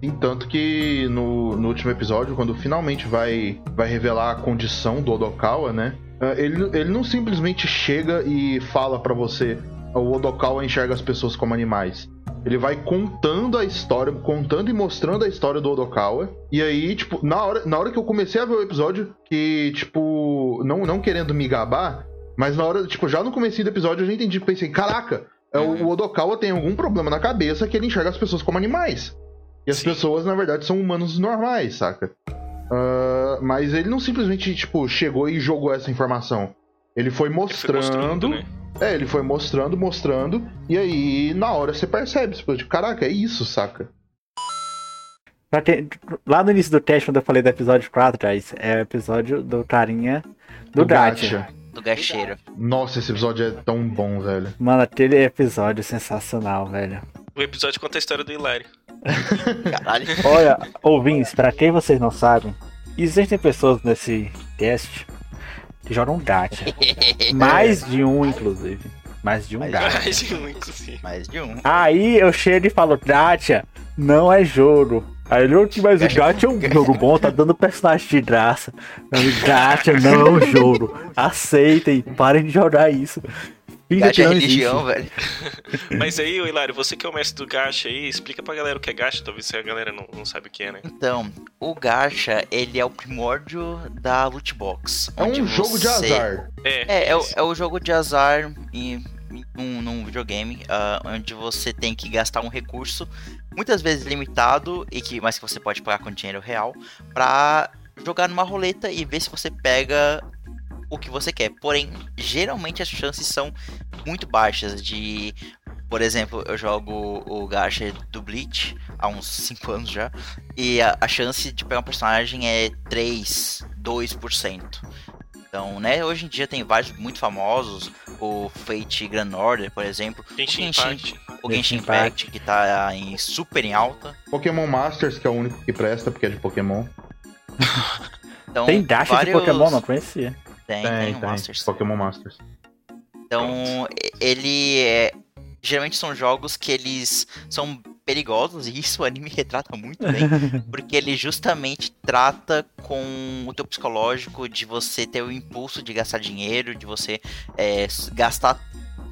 E tanto que no, no último episódio, quando finalmente vai, vai revelar a condição do Odokawa, né? Ah, Ele, ele não simplesmente chega e fala pra você o Odokawa enxerga as pessoas como animais. Ele vai contando a história, contando e mostrando a história do Odokawa. E aí, tipo, na hora, na hora que eu comecei a ver o episódio, que, tipo, não, não querendo me gabar, mas na hora, tipo, já no começo do episódio eu já entendi, pensei, caraca, é, o, o Odokawa tem algum problema na cabeça que ele enxerga as pessoas como animais. E as Sim. pessoas, na verdade, são humanos normais, saca? Ah, mas ele não simplesmente, tipo, chegou e jogou essa informação. Ele foi Ele foi mostrando. mostrando, né? É, ele foi mostrando, mostrando. E aí, na hora, você percebe. Você tipo, caraca, é isso, saca? Lá no início do teste, quando eu falei do episódio 4, Thais, é o episódio do carinha do, Gacha. do gacheiro Nossa, esse episódio é tão bom, velho. Mano, aquele episódio é sensacional, velho. O episódio conta a história do Hilário. Caralho Olha, ouvintes, pra quem vocês não sabem, existem pessoas nesse teste que jogam gacha. Mais de um, inclusive. Mais de um Mais gacha. Mais de um, inclusive. mais de um Aí eu chego e falo, gacha não é jogo. Aí ele, "Ô, mas o gacha é um jogo bom, tá dando personagem de graça. Gacha não é um jogo. Aceitem, parem de jogar isso. Gacha é religião existe. velho Mas aí, Hilário, você que é o mestre do gacha aí, explica pra galera o que é gacha, talvez se a galera não, não sabe o que é, né? Então, o gacha, ele é o primórdio da loot box. É onde um jogo de você- azar. É, É, é, o, é o jogo de azar em, em um, num videogame, ah, onde você tem que gastar um recurso, muitas vezes limitado, e que, mas que você pode pagar com dinheiro real, pra jogar numa roleta e ver se você pega o que você quer. Porém, geralmente as chances são muito baixas de. Por exemplo, eu jogo o gacha do Bleach há uns 5 anos já. E a, a chance de pegar um personagem é 3, 2%. Então, né, hoje em dia tem vários muito famosos, o Fate Grand Order, por exemplo, Genshin Genshin. Impact. o Genshin Impact. Que tá em super em alta. Pokémon Masters, que é o único que presta, porque é de Pokémon. Então, Tem gacha vários... de Pokémon, não conhecia. Tem, Tem, tem, tem. Masters. Pokémon Masters. Então, ele é. Geralmente são jogos que eles são perigosos, e isso o anime retrata muito bem, porque ele justamente trata com o teu psicológico de você ter o impulso de gastar dinheiro, de você é, gastar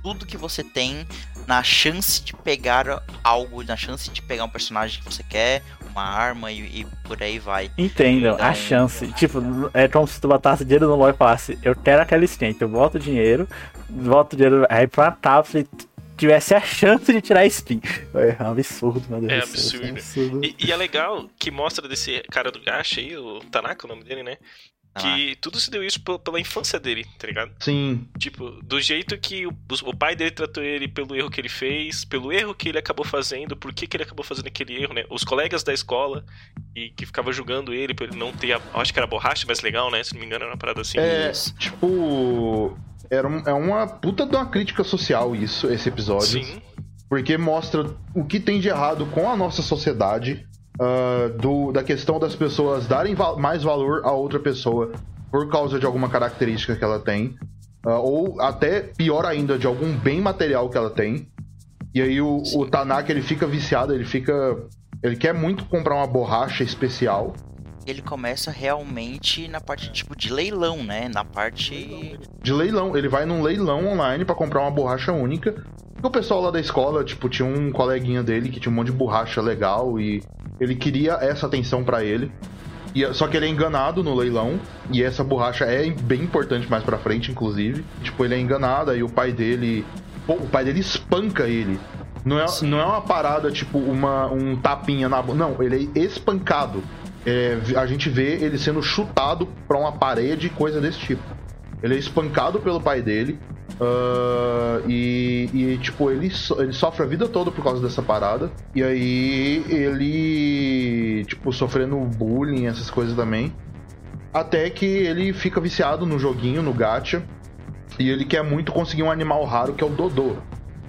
tudo que você tem na chance de pegar algo, na chance de pegar um personagem que você quer, uma arma e, e por aí vai. Entendam, a Então- chance. Tipo, é como se tu botasse dinheiro no LoL e falasse, eu quero aquela skin, então eu boto dinheiro, boto dinheiro aí pra tablet e tivesse a chance de tirar a skin. É um absurdo, meu Deus É isso absurdo. absurdo. E, e é legal que mostra desse cara do gacha aí, o Tanaka, o nome dele, né? Ah, Que tudo se deu isso pe- pela infância dele, tá ligado? Sim. Tipo, do jeito que o, o pai dele tratou ele pelo erro que ele fez, pelo erro que ele acabou fazendo, por que, que ele acabou fazendo aquele erro, né? Os colegas da escola e que ficava julgando ele por ele não ter. A, acho que era borracha, mas legal, né? Se não me engano, era uma parada assim. É, Isso. tipo. Era um- é uma puta de uma crítica social isso, esse episódio. Sim. Porque mostra o que tem de errado com a nossa sociedade, uh, do, da questão das pessoas darem va mais valor a outra pessoa por causa de alguma característica que ela tem, uh, ou até pior ainda, de algum bem material que ela tem. E aí o, o Tanaka ele fica viciado, ele fica. Ele quer muito comprar uma borracha especial ele começa realmente na parte tipo de leilão, né? Na parte de leilão. Ele vai num leilão online para comprar uma borracha única. E o pessoal lá da escola, tipo, tinha um coleguinha dele que tinha um monte de borracha legal e ele queria essa atenção para ele. E, só que ele é enganado no leilão e essa borracha é bem importante mais para frente, inclusive. Tipo, ele é enganado e o pai dele, pô, o pai dele espanca ele. Não é, não é uma parada tipo uma, um tapinha na Não, ele é espancado é, a gente vê ele sendo chutado para uma parede, coisa desse tipo. Ele é espancado pelo pai dele. Uh, e, e, tipo, ele, so, ele sofre a vida toda por causa dessa parada. E aí ele, tipo, sofrendo bullying, essas coisas também. Até que ele fica viciado no joguinho, no gacha. E ele quer muito conseguir um animal raro que é o Dodô.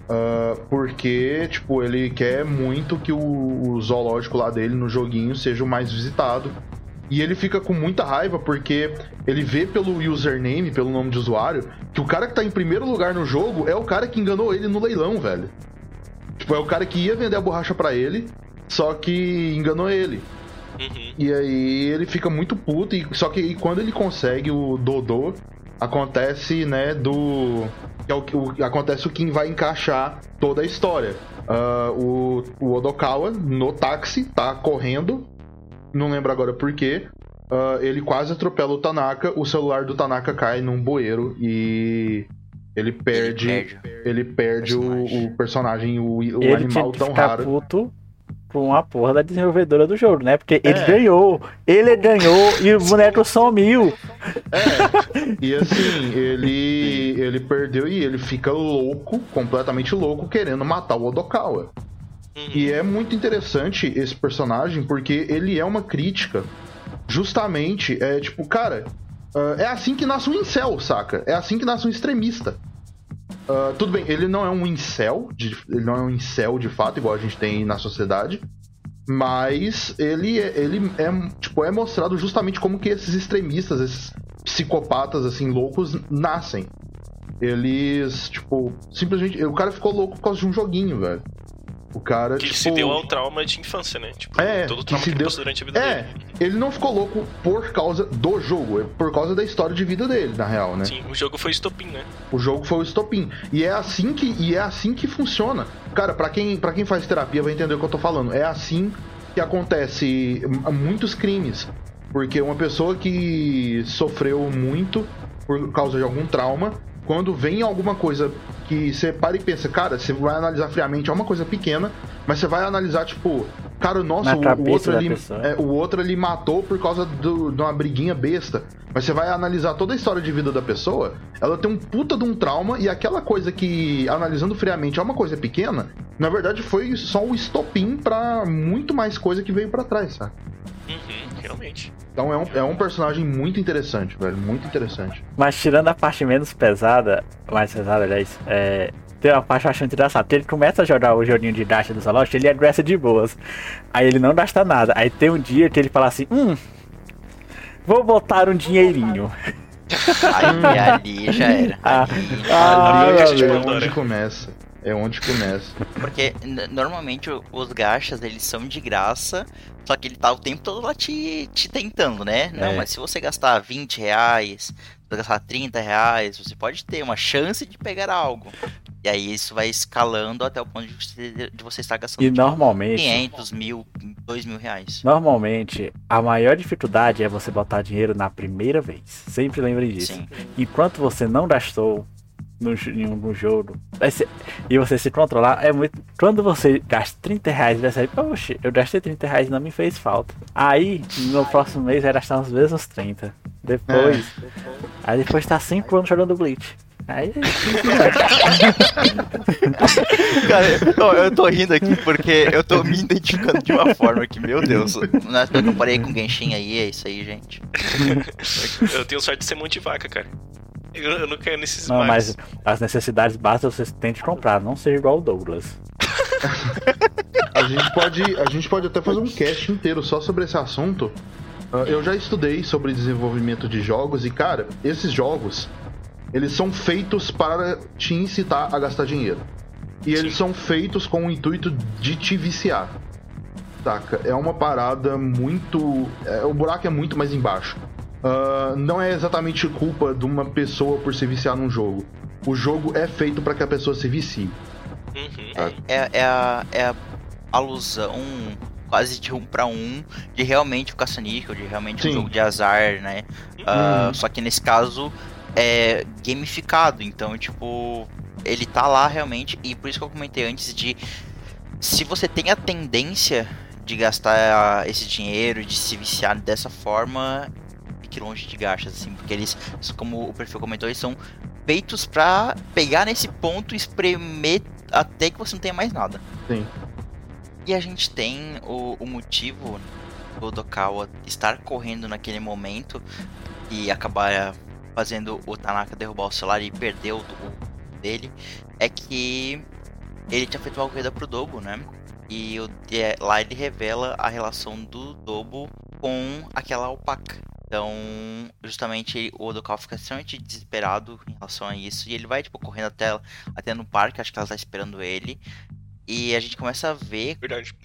Uh, porque, tipo, ele quer muito que o, o, zoológico lá dele no joguinho seja o mais visitado. E ele fica com muita raiva porque ele vê pelo username, pelo nome de usuário, que o cara que tá em primeiro lugar no jogo é o cara que enganou ele no leilão, velho. Tipo, é o cara que ia vender a borracha para ele, só que enganou ele. Uhum. E aí ele fica muito puto, e, só que quando ele consegue o Dodô, acontece, né, do. Que é o, o, acontece o que vai encaixar toda a história. Uh, o, o Odokawa, no táxi, tá correndo, não lembro agora porquê. Uh, ele quase atropela o Tanaka, o celular do Tanaka cai num bueiro e ele perde. Ele perde, ele perde o, o, personagem, o, o animal tão raro. Puto com a porra da desenvolvedora do jogo, né? Porque é. ele ganhou, ele ganhou e o boneco sumiu. É. E assim, ele ele perdeu e ele fica louco, completamente louco, querendo matar o Odokawa. E é muito interessante esse personagem porque ele é uma crítica. Justamente, é tipo, cara, uh, é assim que nasce um incel, saca? É assim que nasce um extremista. Uh, tudo bem, ele não é um incel, de, ele não é um incel de fato, igual a gente tem na sociedade. Mas ele, é, ele é, tipo, é mostrado justamente como que esses extremistas, esses psicopatas, assim, loucos, nascem. Eles, tipo, simplesmente. O cara ficou louco por causa de um joguinho, velho. O cara. Que tipo, se deu ao trauma de infância, né? Tipo, é, todo o trauma que, que deu... passou durante a vida é, dele. Ele não ficou louco por causa do jogo, é por causa da história de vida dele, na real, né? Sim, o jogo foi estopim, né? O jogo foi o estopim. E é assim que, e é assim que funciona. Cara, para quem, pra quem faz terapia vai entender o que eu tô falando. É assim que acontece muitos crimes. Porque uma pessoa que sofreu muito por causa de algum trauma, quando vem alguma coisa que você para e pensa, cara, você vai analisar friamente, é uma coisa pequena, mas você vai analisar, tipo, cara, nossa, o, o, outro ali, é, o outro ali matou por causa do, de uma briguinha besta. Mas você vai analisar toda a história de vida da pessoa, ela tem um puta de um trauma, e aquela coisa que, analisando friamente, é uma coisa pequena, na verdade foi só o estopim para muito mais coisa que veio para trás, sabe? Uhum, realmente. Então é um, é um personagem muito interessante, velho. Muito interessante. Mas tirando a parte menos pesada, mais pesada, aliás, é, tem uma parte que eu acho engraçada. Porque ele começa a jogar o joguinho de dash do zoológico, ele addressa de boas. Aí ele não gasta nada. Aí tem um dia que ele fala assim: Hum, vou botar um dinheirinho. Aí ali já era. Ah, ali, ah, ali ah, é onde começa. É onde começa. Porque normalmente os gachas eles são de graça, só que ele tá o tempo todo lá te, te tentando, né? Não, é. mas se você gastar 20 reais, você gastar 30 reais, você pode ter uma chance de pegar algo. E aí isso vai escalando até o ponto de você, de você estar gastando e normalmente, 500, mil, 2 mil reais. Normalmente, a maior dificuldade é você botar dinheiro na primeira vez. Sempre lembre disso. Sim. Enquanto você não gastou no, um jogo ser, e você se controlar, é muito. Quando você gasta 30 reais e percebe, poxa, eu gastei 30 reais e não me fez falta. Aí, no próximo mês, vai gastar os mesmos 30. Depois. É. Aí depois tá 5 anos jogando Bleach. Aí. Cara, eu, eu tô rindo aqui porque eu tô me identificando de uma forma que, meu Deus. Eu comparei com Genshin aí, é isso aí, gente. eu tenho sorte de ser monte de vaca, cara. Eu, eu não caio nesses Não, mas as necessidades básicas você tem de comprar, não seja igual o Douglas. a, gente pode, a gente pode até fazer um cast inteiro só sobre esse assunto. Uh, eu já estudei sobre desenvolvimento de jogos e, cara, esses jogos eles são feitos para te incitar a gastar dinheiro. E eles são feitos com o intuito de te viciar. Saca? É uma parada muito. É, o buraco é muito mais embaixo. Uh, não é exatamente culpa de uma pessoa por se viciar num jogo. O jogo é feito para que a pessoa se vicie. Uhum. É, é, a, é a alusão quase de um para um de realmente o caça-níquel, de realmente Sim. um jogo de azar, né? Uh, Só que nesse caso é gamificado, então, tipo, ele tá lá realmente, e por isso que eu comentei antes de se você tem a tendência de gastar esse dinheiro, de se viciar dessa forma, longe de gachas, assim, porque eles, como o perfil comentou, eles são feitos pra pegar nesse ponto e espremer até que você não tenha mais nada. Sim. E a gente tem o, o motivo do Dokawa estar correndo naquele momento e acabar fazendo o Tanaka derrubar o celular e perder o, o dele, é que ele tinha feito uma corrida pro Dobo, né? E o, é, lá ele revela a relação do Dobo com aquela alpaca. Então, justamente o Odokawa fica extremamente desesperado em relação a isso. E ele vai, tipo, correndo até, até no parque, acho que ela tá esperando ele. E a gente começa a ver Verdade.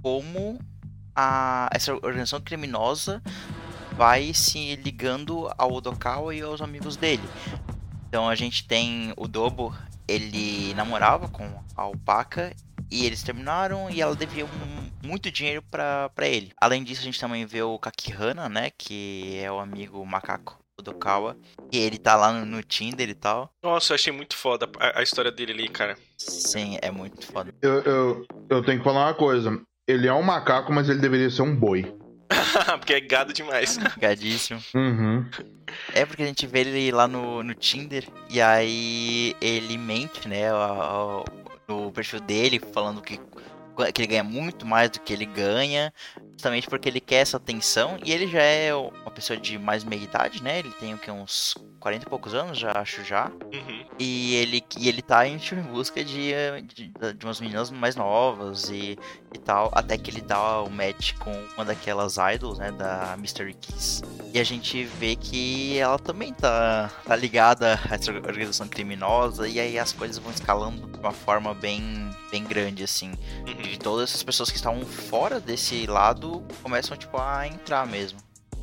como a, essa organização criminosa vai se ligando ao Odokawa e aos amigos dele. Então a gente tem o Dobo, ele namorava com a Alpaca e eles terminaram e ela devia um, muito dinheiro para ele. Além disso, a gente também vê o Kakihana, né, que é o amigo macaco Odokawa, e ele tá lá no, no Tinder e tal. Nossa, eu achei muito foda a, a, história dele ali, cara. Sim, é muito foda. Eu, eu, eu tenho que falar uma coisa. Ele é um macaco, mas ele deveria ser um boi. porque é gado demais. Gadíssimo. Uhum. É porque a gente vê ele lá no, no Tinder e aí ele mente, né, no perfil dele, falando que, que ele ganha muito mais do que ele ganha, justamente porque ele quer essa atenção e ele já é uma pessoa de mais meia idade, né? Ele tem o que uns 40 e poucos anos, já acho já. Uhum. E ele e ele tá em, busca de, de, de umas meninas mais novas e, e tal, até que ele dá o match com uma daquelas idols, né, da Mystery Kiss. E a gente vê que ela também tá, tá ligada a essa organização criminosa e aí as coisas vão escalando de uma forma bem bem grande assim. Uhum. E todas essas pessoas que estavam fora desse lado começam, tipo, a entrar mesmo.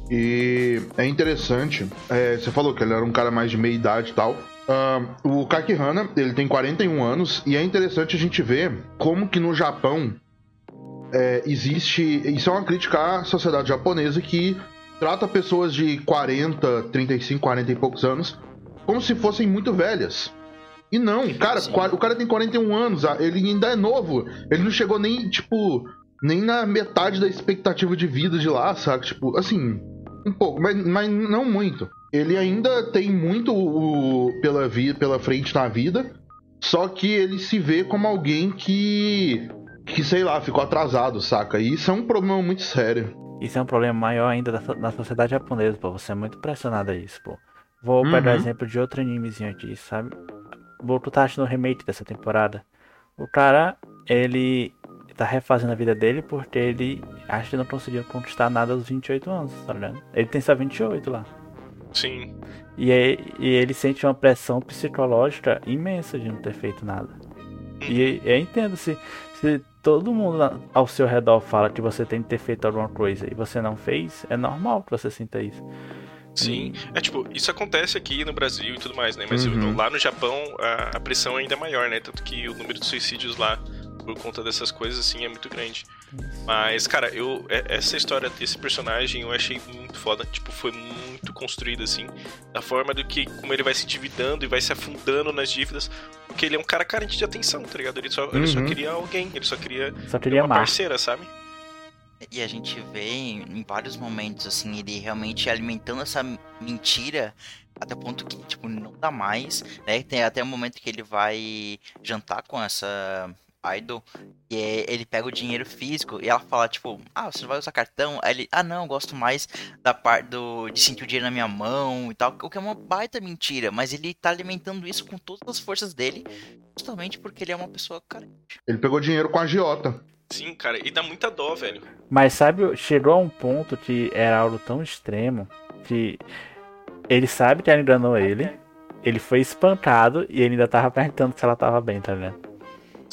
E é interessante, é, você falou que ele era um cara mais de meia idade e tal. Uh, o Kakihana, ele tem 41 anos, e é interessante a gente ver como que no Japão é, existe. Isso é uma crítica à sociedade japonesa que trata pessoas de 40, 35, 40 e poucos anos como se fossem muito velhas. E não, cara, Sim. o cara tem 41 anos, ele ainda é novo. Ele não chegou nem, tipo, nem na metade da expectativa de vida de lá, sabe? Tipo, assim, um pouco, mas, mas não muito. Ele ainda tem muito o, pela, vi, pela frente na vida, só que ele se vê como alguém que, que, sei lá, ficou atrasado, saca? E isso é um problema muito sério. Isso é um problema maior ainda da, da sociedade japonesa, pô. Você é muito pressionado a isso, pô. Vou uhum. pegar exemplo de outro animezinho aqui, sabe? Boruto tá no remake dessa temporada. O cara, ele tá refazendo a vida dele porque ele acha que não conseguiu conquistar nada aos 28 anos, tá ligado? Ele tem só 28 lá. Sim. E, aí, e ele sente uma pressão psicológica imensa de não ter feito nada. E eu entendo se, se todo mundo ao seu redor fala que você tem que ter feito alguma coisa e você não fez, é normal que você sinta isso. Sim, é tipo, isso acontece aqui no Brasil e tudo mais, né? Mas uhum. lá no Japão a, a pressão é ainda maior, né? Tanto que o número de suicídios lá por conta dessas coisas, assim, é muito grande. Mas, cara, eu é, essa história desse personagem eu achei muito foda. Tipo, foi muito construída, assim. Da forma do que, como ele vai se endividando e vai se afundando nas dívidas. Porque ele é um cara carente de atenção, tá ligado? Ele só, uhum. ele só uhum. queria alguém, ele só queria, só queria uma parceira, sabe? E a gente vê em vários momentos, assim, ele realmente alimentando essa mentira até o ponto que, tipo, não dá mais, né? Tem até o momento que ele vai jantar com essa Idol, e é- ele pega o dinheiro físico e ela fala, tipo, ah, você vai usar cartão? Aí ele, ah, não, eu gosto mais da parte do, de sentir o dinheiro na minha mão e tal, o que é uma baita mentira, mas ele tá alimentando isso com todas as forças dele, justamente porque ele é uma pessoa carente. Ele pegou dinheiro com a agiota. Sim, cara, e dá muita dó, velho. Mas sabe, chegou a um ponto que era algo tão extremo que ele sabe que ela enganou ele, ele foi espancado e ele ainda tava perguntando se ela tava bem, tá vendo?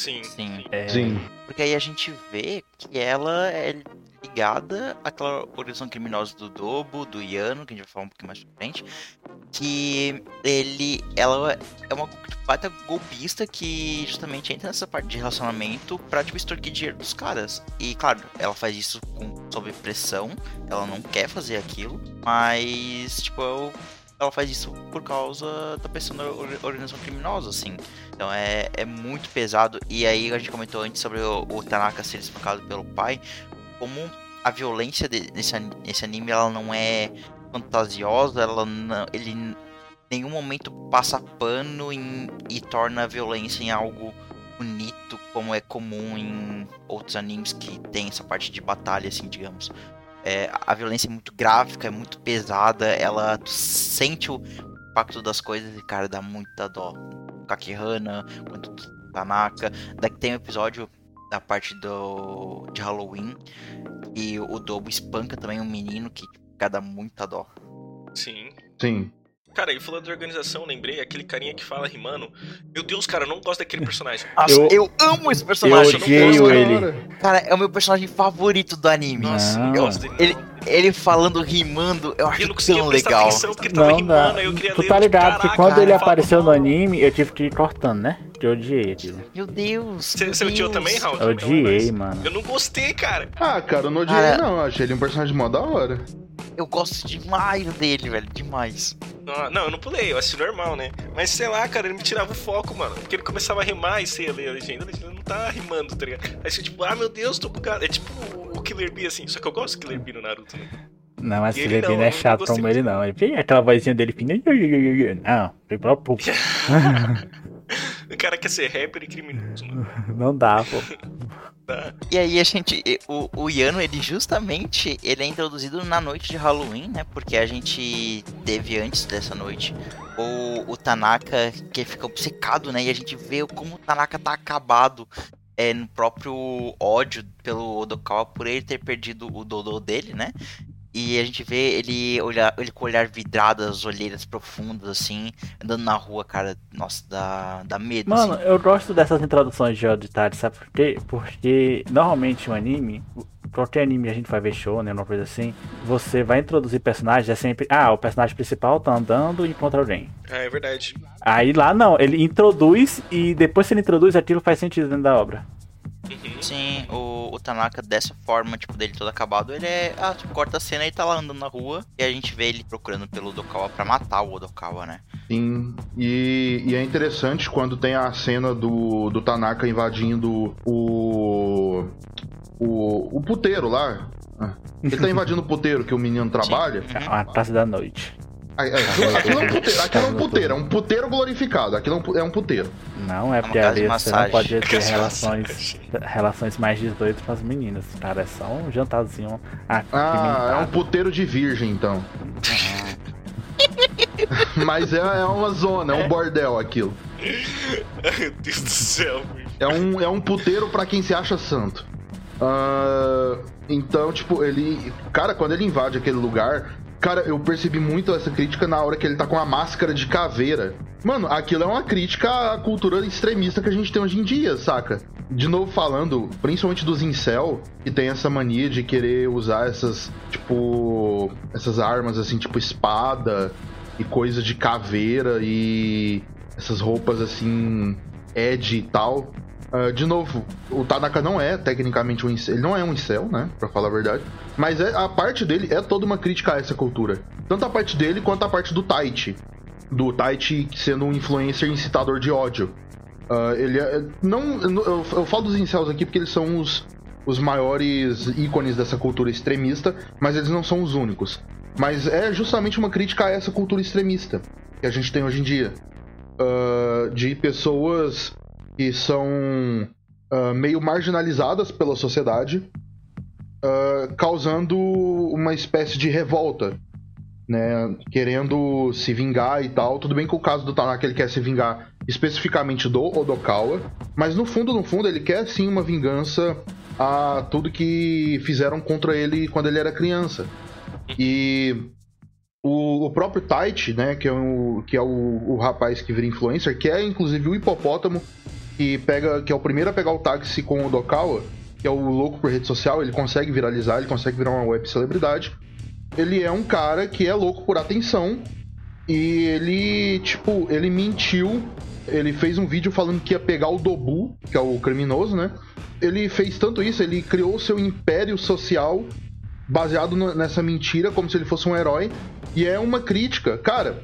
Sim. Sim. É, Sim. Porque aí a gente vê que ela é ligada àquela organização criminosa do Dobo, do Yano, que a gente vai falar um pouquinho mais pra frente. Que ele. Ela é uma baita golpista que justamente entra nessa parte de relacionamento pra tipo, extorquir dinheiro dos caras. E claro, ela faz isso com, sob pressão, ela não quer fazer aquilo, mas tipo, eu- ela faz isso por causa da or- organização criminosa, assim. Então é, é muito pesado. E aí a gente comentou antes sobre o, o Tanaka ser espancado pelo pai. Como a violência de- nesse, nesse anime ela não é fantasiosa, ela não, ele em nenhum momento passa pano em- e torna a violência em algo bonito, como é comum em outros animes que tem essa parte de batalha, assim, digamos. É, a violência é muito gráfica, é muito pesada, ela tu sente o impacto das coisas e, cara, dá muita dó. Kakihana, quanto Tanaka. Daqui tem um episódio da parte do de Halloween e o Dobo espanca também um menino que cara, dá muita dó. Sim. Sim. Cara, e falando de organização, lembrei aquele carinha que fala rimando. Meu Deus, cara, eu não gosto daquele personagem. Nossa, Eu- eu, amo esse personagem. eu odiei Cara, ele. Cara, é o meu personagem favorito do anime. Nossa, Não. eu gosto dele. Ele, ele falando, rimando, eu acho eu não tão legal. atenção porque ele Não rimando, aí eu queria Tu ler. tá eu, tipo, ligado que quando cara, ele apareceu no anime, eu tive que ir cortando, né? Que eu odiei aquilo. Meu Deus. Você, odiou também, Raul? Eu odiei, mano. Eu não gostei, cara. Ah, cara, eu não odiei, Cara- não. Eu achei ele um personagem mó da hora. Eu gosto demais dele, velho. Demais. Não, não, eu não pulei, eu assisti normal, né? Mas sei lá, cara, ele me tirava o foco, mano. Porque ele começava a rimar e ia ler a legenda, a legenda não tá rimando, tá ligado? Aí você, tipo, ah, meu Deus, tô bugado. É tipo o Killer Bee, assim. Só que eu gosto do Killer Bee no Naruto, né? Não, mas ele não, não é chato como ele não. Ele tem aquela vozinha dele fina. Não, tem próprio. O cara quer ser rapper e criminoso, mano. Não dá, pô. Tá? E aí a gente, o, o Yano, ele justamente, ele é introduzido na noite de Halloween, né? Porque a gente teve antes dessa noite o, o Tanaka que fica obcecado, né? E a gente vê como o Tanaka tá acabado é, no próprio ódio pelo Odokawa por ele ter perdido o Dodô dele, né? E a gente vê ele, olhar, ele com o olhar vidrado, as olheiras profundas, assim, andando na rua, cara. Nossa, dá, dá medo, Mano, assim. eu gosto dessas introduções de auditário, sabe por quê? Porque normalmente um anime, qualquer anime a gente vai ver show, né, uma coisa assim, você vai introduzir personagens, é sempre, ah, o personagem principal tá andando e encontra alguém. Ah, é verdade. Aí lá não, ele introduz e depois que ele introduz aquilo faz sentido dentro da obra. Uhum. Sim, o, o Tanaka, dessa forma, tipo, dele todo acabado, ele é. Ah, tipo, corta a cena e tá lá andando na rua. E a gente vê ele procurando pelo Odokawa pra matar o Odokawa, né? Sim. E, e é interessante quando tem a cena do, do Tanaka invadindo o. O, o puteiro lá. Ah, Ele tá invadindo o puteiro que o menino trabalha. Uhum. A taça da noite. É, Aquilo, é um puteiro, aquilo é um puteiro, é um puteiro glorificado. Aquilo é um, é um puteiro. Não, é uma porque ali você não pode ter relações, relações mais 18 com as meninas, cara. É só um jantarzinho Ah, é um puteiro de virgem, então. Mas é, é uma zona, é um bordel aquilo. Meu Deus do céu, bicho. É um, é um puteiro pra quem se acha santo. Ah, então, tipo, ele. Cara, quando ele invade aquele lugar. Cara, eu percebi muito essa crítica na hora que ele tá com a máscara de caveira. Mano, aquilo é uma crítica à cultura extremista que a gente tem hoje em dia, saca? De novo falando, principalmente dos incel, que tem essa mania de querer usar essas, tipo, essas armas assim, tipo espada e coisa de caveira e essas roupas assim, edge e tal. Ah, de novo, o Tanaka não é tecnicamente um incel, ele não é um incel, né, Pra falar a verdade. Mas é, a parte dele é toda uma crítica a essa cultura. Tanto a parte dele quanto a parte do Taichi. Do Taichi sendo um influencer incitador de ódio. Ah, ele é. Não, eu, eu falo dos incels aqui porque eles são os, os maiores ícones dessa cultura extremista, mas eles não são os únicos. Mas é justamente uma crítica a essa cultura extremista que a gente tem hoje em dia. Ah, de pessoas que são uh, meio marginalizadas pela sociedade, uh, causando uma espécie de revolta, né? Querendo se vingar e tal. Tudo bem que o caso do Tanaka ele quer se vingar especificamente do Odokawa, mas no fundo, no fundo, ele quer sim uma vingança a tudo que fizeram contra ele quando ele era criança. E o, o próprio Taichi, né, que é, o, que é o, o rapaz que vira influencer, que é inclusive o hipopótamo que pega, que é o primeiro a pegar o táxi com o Dokawa, que é o louco por rede social, ele consegue viralizar, ele consegue virar uma web celebridade. Ele é um cara que é louco por atenção e ele, tipo, ele mentiu. Ele fez um vídeo falando que ia pegar o Dobu, que é o criminoso, né? Ele fez tanto isso, ele criou seu império social baseado nessa mentira, como se ele fosse um herói. E é uma crítica. Cara,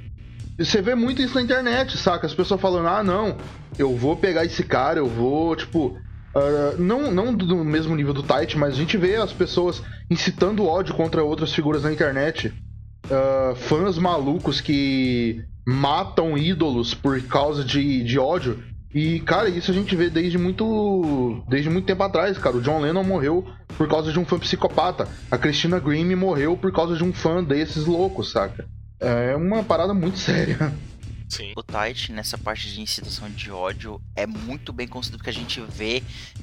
você vê muito isso na internet, saca? As pessoas falando, ah, não, eu vou pegar esse cara, eu vou, tipo. Uh, não, não do mesmo nível do Tight, mas a gente vê as pessoas incitando ódio contra outras figuras na internet. Uh, fãs malucos que matam ídolos por causa de, de ódio. E, cara, isso a gente vê desde muito. Desde muito tempo atrás, cara. O John Lennon morreu por causa de um fã psicopata. A Christina Grimm morreu por causa de um fã desses loucos, saca? É uma parada muito séria. Sim. O Tite, nessa parte de incitação de ódio, é muito bem construído porque a gente vê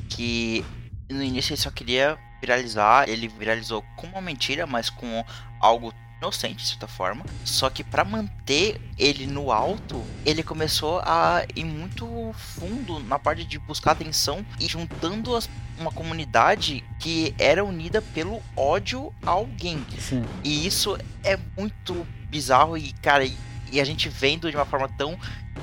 que no início ele só queria viralizar, ele viralizou com uma mentira, mas com algo inocente de certa forma. Só que para manter ele no alto, ele começou a ir muito fundo na parte de buscar atenção e juntando as, uma comunidade que era unida pelo ódio a alguém. Sim. E isso é muito bizarro e, cara, e a gente vendo de uma forma tão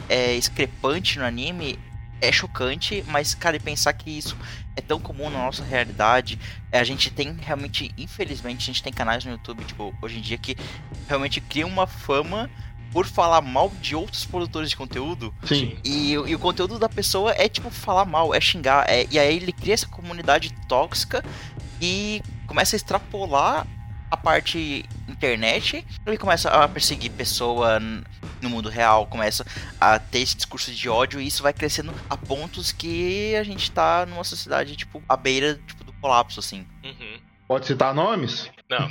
é, discrepante no anime é chocante, mas, cara, e pensar que isso é tão comum na nossa realidade. É, a gente tem realmente, infelizmente, a gente tem canais no YouTube, tipo, hoje em dia, que realmente criam uma fama por falar mal de outros produtores de conteúdo. Sim. E, e o conteúdo da pessoa é, tipo, falar mal, é xingar. É, e aí ele cria essa comunidade tóxica e começa a extrapolar a parte internet, ele começa a perseguir pessoa no mundo real, começa a ter esse discurso de ódio e isso vai crescendo a pontos que a gente tá numa sociedade, tipo, à beira tipo, do colapso, assim. Uhum. Pode citar nomes? Não.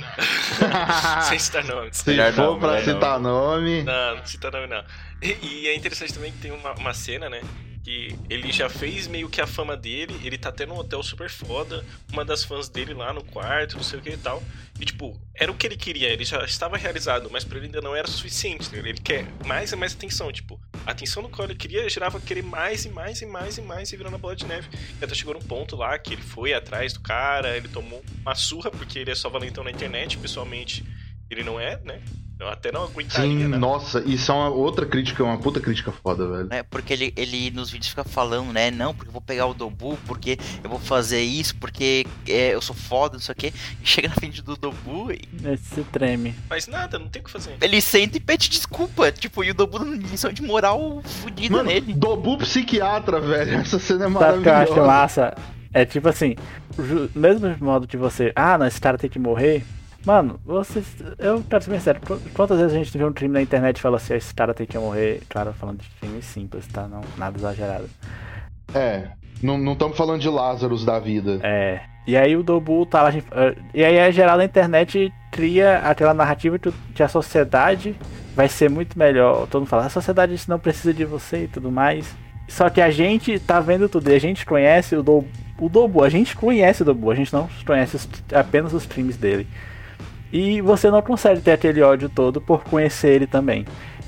Sem citar nomes. Se melhor for não, pra citar não. nome. Não, não cita nome não. E, e, é interessante também que tem uma, uma cena, né? Que ele já fez meio que a fama dele, ele tá tendo um hotel super foda, uma das fãs dele lá no quarto, não sei o que e tal. E tipo, era o que ele queria, ele já estava realizado, mas para ele ainda não era suficiente, né? ele quer mais e mais atenção, tipo, a atenção do qual ele queria gerava querer mais e mais e mais e mais e virando a bola de neve. E até chegou num ponto lá que ele foi atrás do cara, ele tomou uma surra porque ele é só valentão na internet, pessoalmente ele não é, né? Eu até não aguentaria. Sim, né? nossa, isso é uma outra crítica, uma puta crítica foda, velho. É, porque ele, ele nos vídeos fica falando, né? Não, porque eu vou pegar o Dobu, porque eu vou fazer isso, porque é, eu sou foda, não sei o quê. E chega na frente do Dobu e. Se treme. Faz nada, não tem o que fazer. Ele senta e pede desculpa. Tipo, e o Dobu dando lição de moral fodida nele. Dobu psiquiatra, velho. Essa cena é maravilhosa. Sabe que eu acho massa? É tipo assim, mesmo modo de você, ah, não, esse cara tem que morrer, Mano, vocês. Eu quero ser bem sério. Quantas vezes a gente vê um crime na internet e fala assim: esse cara tem que morrer? Claro, falando de crime simples, tá? Não, nada exagerado. É. Não estamos falando de Lázaros da vida. É. E aí o Dobu tá lá. E aí é geral na internet cria aquela narrativa que a sociedade vai ser muito melhor. Todo mundo fala: a sociedade não precisa de você e tudo mais. Só que a gente tá vendo tudo e a gente conhece o Dobu. O Dobu, a gente conhece o Dobu, a gente não conhece os, apenas os crimes dele. E você não consegue ter aquele ódio todo por conhecer ele também.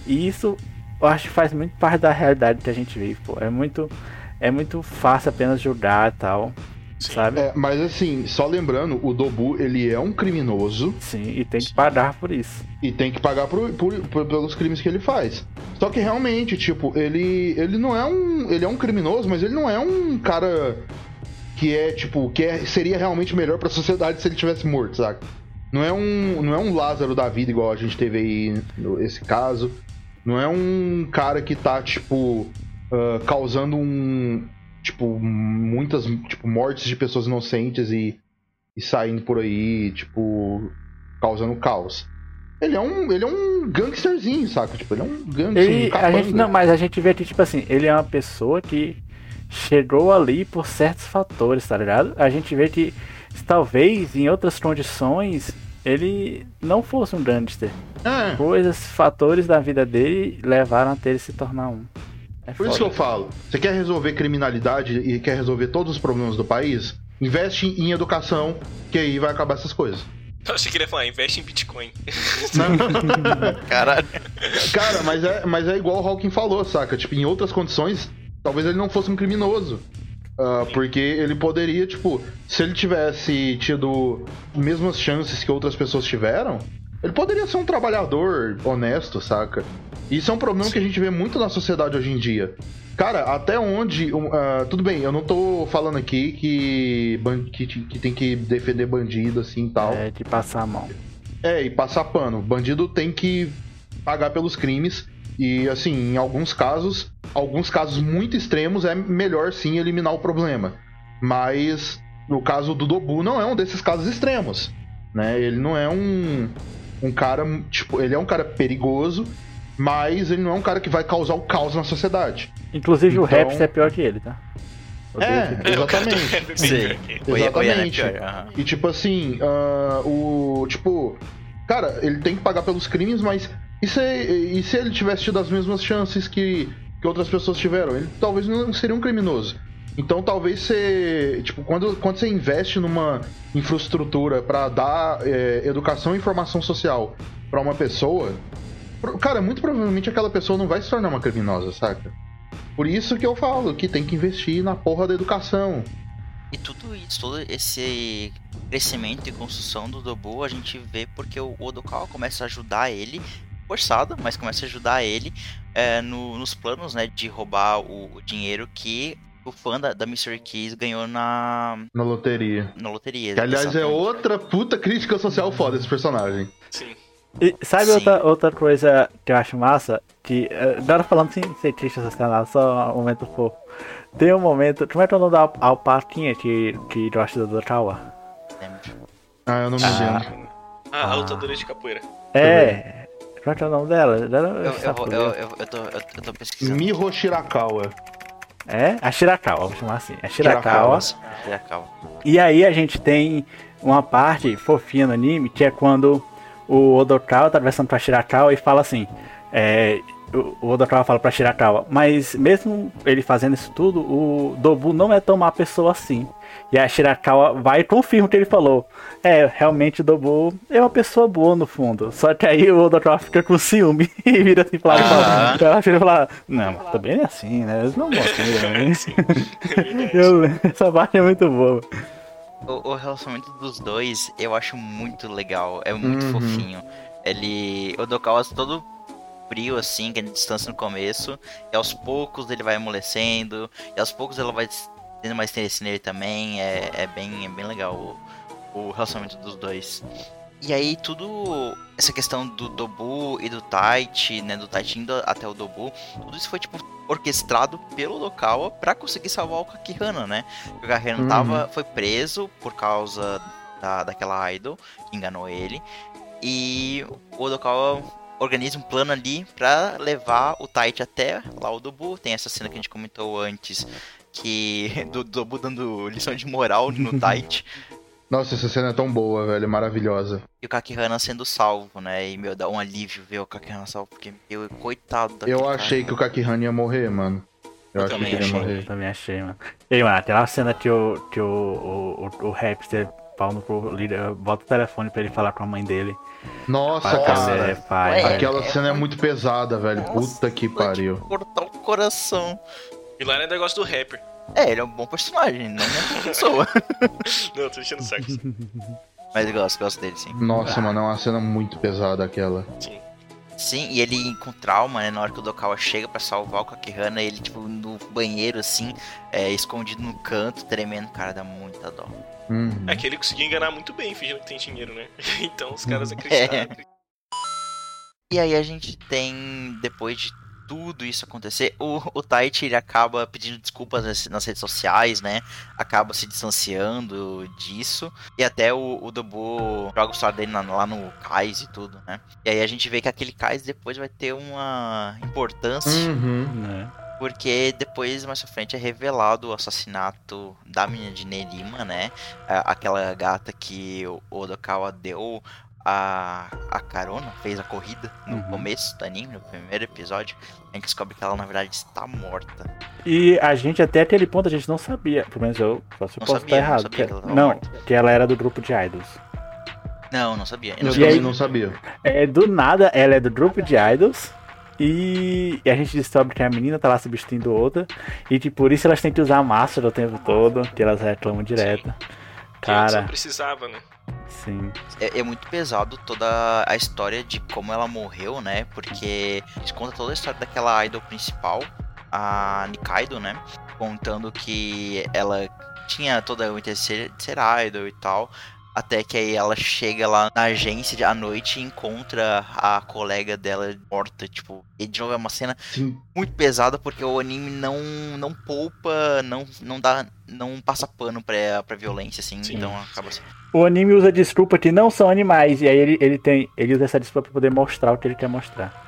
E isso eu acho que faz muito parte da realidade que a gente vive, pô. É muito, é muito fácil apenas julgar e tal. Sim. Sabe? É, mas assim, só lembrando, o Dobu ele é um criminoso. Sim, e tem que pagar por isso. E tem que pagar por, por, por, pelos crimes que ele faz. Só que realmente, tipo, ele, ele não é um. Ele é um criminoso, mas ele não é um cara que é, tipo, que é, seria realmente melhor pra sociedade se ele tivesse morto, saca? Não é um, não é um Lázaro da vida igual a gente teve aí nesse caso. Não é um cara que tá, tipo, uh, causando um. Tipo, muitas tipo, mortes de pessoas inocentes e, e saindo por aí, tipo, causando caos. Ele é um, ele é um gangsterzinho, saca? Tipo, ele é um gangster. Ele, um a gente, não, mas a gente vê que, tipo assim, ele é uma pessoa que chegou ali por certos fatores, tá ligado? A gente vê que talvez em outras condições ele não fosse um gangster. É, Coisas, fatores da vida dele levaram até ele se tornar um. É por isso que foda. eu falo. Você quer resolver criminalidade e quer resolver todos os problemas do país? Investe em educação, que aí vai acabar essas coisas. Eu achei que ele ia falar, investe em Bitcoin. Caralho. Cara, mas é, mas é igual o Hawking falou, saca? Tipo, em outras condições, talvez ele não fosse um criminoso. Ah, porque ele poderia, tipo, se ele tivesse tido mesmas chances que outras pessoas tiveram, ele poderia ser um trabalhador honesto, saca? Isso é um problema que a gente vê muito na sociedade hoje em dia. Cara, até onde. ah, tudo bem, eu não tô falando aqui que, que, que tem que defender bandido assim e tal. É de passar a mão. É, e passar pano. Bandido tem que pagar pelos crimes. E assim, em alguns casos, alguns casos muito extremos, é melhor sim eliminar o problema. Mas no caso do Dobu não é um desses casos extremos. Né? Ele não é um, um cara. Tipo, ele é um cara perigoso, mas ele não é um cara que vai causar o caos na sociedade. Inclusive o Então- Raps é pior que ele, tá? É, o exatamente. é bem Sim. O o é Exatamente. E tipo assim, ah, o. Tipo, cara, ele tem que pagar pelos crimes, mas. E se, e se ele tivesse tido as mesmas chances que, que outras pessoas tiveram? Ele talvez não seria um criminoso. Então talvez você. Tipo, quando, quando você investe numa infraestrutura pra dar é, educação e informação social pra uma pessoa. Cara, muito provavelmente aquela pessoa não vai se tornar uma criminosa, saca? Por isso que eu falo que tem que investir na porra da educação. E tudo isso, todo esse crescimento e construção do Dobu, a gente vê porque o Odokawa começa a ajudar ele, forçado, mas começa a ajudar ele é, no- nos planos, né, de roubar o, o dinheiro que o fã da, da Mystery Keys ganhou na, Na loteria. na loteria. Que, aliás, é outra puta crítica social foda esse personagem. Sim. E sabe Sim. outra, outra coisa que eu acho massa? Que, eh, agora falando sem ser triste canal, só um momento fofo. Tem um momento. Como é que é o nome da al- alpaquinha que, que gosta do Kawa? Ah, eu não me Ah. lembro. Ah, a lutadora de capoeira. É. Como é que é o nome dela? Dela- Eu, eu, vou- eu, eu, eu tô, eu, eu tô pesquisando. Miho Shirakawa. É? A Shirakawa, vou chamar assim. A Shirakawa. Shirakawa. E aí a gente tem uma parte fofinha no anime que é quando o Odokawa tá conversando com a Shirakawa e fala assim. É, o o Odokawa fala pra Shirakawa, mas mesmo ele fazendo isso tudo, o Dobu não é tão má pessoa assim. E a Shirakawa vai e confirma o que ele falou. É, realmente o Dobu é uma pessoa boa no fundo. Só que aí o Odokawa fica com ciúme e vira assim pra lá e fala. Ela e fala, não, mas também é assim, né? Eles não gostam né? Eu, essa parte é muito boa. O, o relacionamento dos dois eu acho muito legal, é muito Uhum. fofinho. Ele. O Dokawa todo frio, assim, que é distância no começo, e aos poucos ele vai amolecendo, e aos poucos ela vai tendo mais interesse nele também. É, é, bem, é bem legal o, o relacionamento dos dois. E aí tudo. Essa questão do Dobu e do Taichi, né? Do Taichi indo até o Dobu, tudo isso foi tipo orquestrado pelo Dokawa pra conseguir salvar o Kakihana, né? O Kakihana Uhum. tava, foi preso por causa da, daquela idol que enganou ele. E o Odokawa organiza um plano ali pra levar o Taichi até lá o Dobu. Tem essa cena que a gente comentou antes, que do Dobu dando lição de moral no Taichi. Nossa, essa cena é tão boa, velho. É maravilhosa. E o Kakihana sendo salvo, né? E, meu, dá um alívio ver o Kakihana salvo, porque, meu, coitado daquele Eu cara. achei que o Kakihana ia morrer, mano. Eu, Eu achei também que ele ia achei. Eu morrer. também achei, mano. E aí, mano, aquela cena que o, que o, o, o, o Rapster, pau no cu, liga, bota o telefone pra ele falar com a mãe dele. Nossa, cara. é, pai. Ué. Aquela É cena é muito- pesada, velho. Nossa, Puta que pariu. Cortar o coração. E lá é negócio do rapper. É, ele é um bom personagem, não é uma pessoa. Não, tô enchendo o saco. Mas eu gosto, gosto dele, sim. Nossa, mano, é uma cena muito pesada aquela. Sim. Sim, e ele com trauma, né? Na hora que o Dokawa chega pra salvar o Kakihana, ele, tipo, no banheiro, assim, é, escondido no canto, tremendo. Cara, dá muita dó. Uhum. É que ele conseguiu enganar muito bem, fingindo que tem dinheiro, né? Então os caras acreditaram. E aí a gente tem, depois de tudo isso acontecer, o, o Taichi ele acaba pedindo desculpas nas, nas redes sociais, né? Acaba se distanciando disso. E até o, o Dobu joga o celular dele na- lá no cais e tudo, né? E aí a gente vê que aquele cais depois vai ter uma importância. Uhum. né? Porque depois, mais pra frente, é revelado o assassinato da menina de Nerima, né? Aquela gata que o Odokawa deu a, a carona, fez a corrida no Uhum. começo do anime, no primeiro episódio. A gente descobre que ela, na verdade, está morta. E a gente até aquele ponto a gente não sabia, pelo menos eu eu Não posso sabia, estar não errado. sabia que- que ela tava não, morta. que ela era do grupo de idols. Não, não sabia. Eu não E também aí- não sabia. É, do nada, ela é do grupo de idols. E, e a gente descobre que a menina tá lá substituindo outra. E que por isso elas têm que usar máscara o tempo todo. Que elas reclamam direto. Que não Cara, precisava, né? Sim. É, é muito pesado toda a história de como ela morreu, né? Porque eles contam toda a história daquela idol principal, a Nikaido, né? Contando que ela tinha toda interesse de ser idol e tal. Até que aí ela chega lá na agência à noite e encontra a colega dela morta, tipo. E de novo é uma cena Sim. muito pesada porque o anime não, não poupa, não, não dá. não passa pano pra, pra violência, assim. Sim. Então acaba assim. O anime usa desculpa que não são animais. E aí ele, ele tem. Ele usa essa desculpa pra poder mostrar o que ele quer mostrar.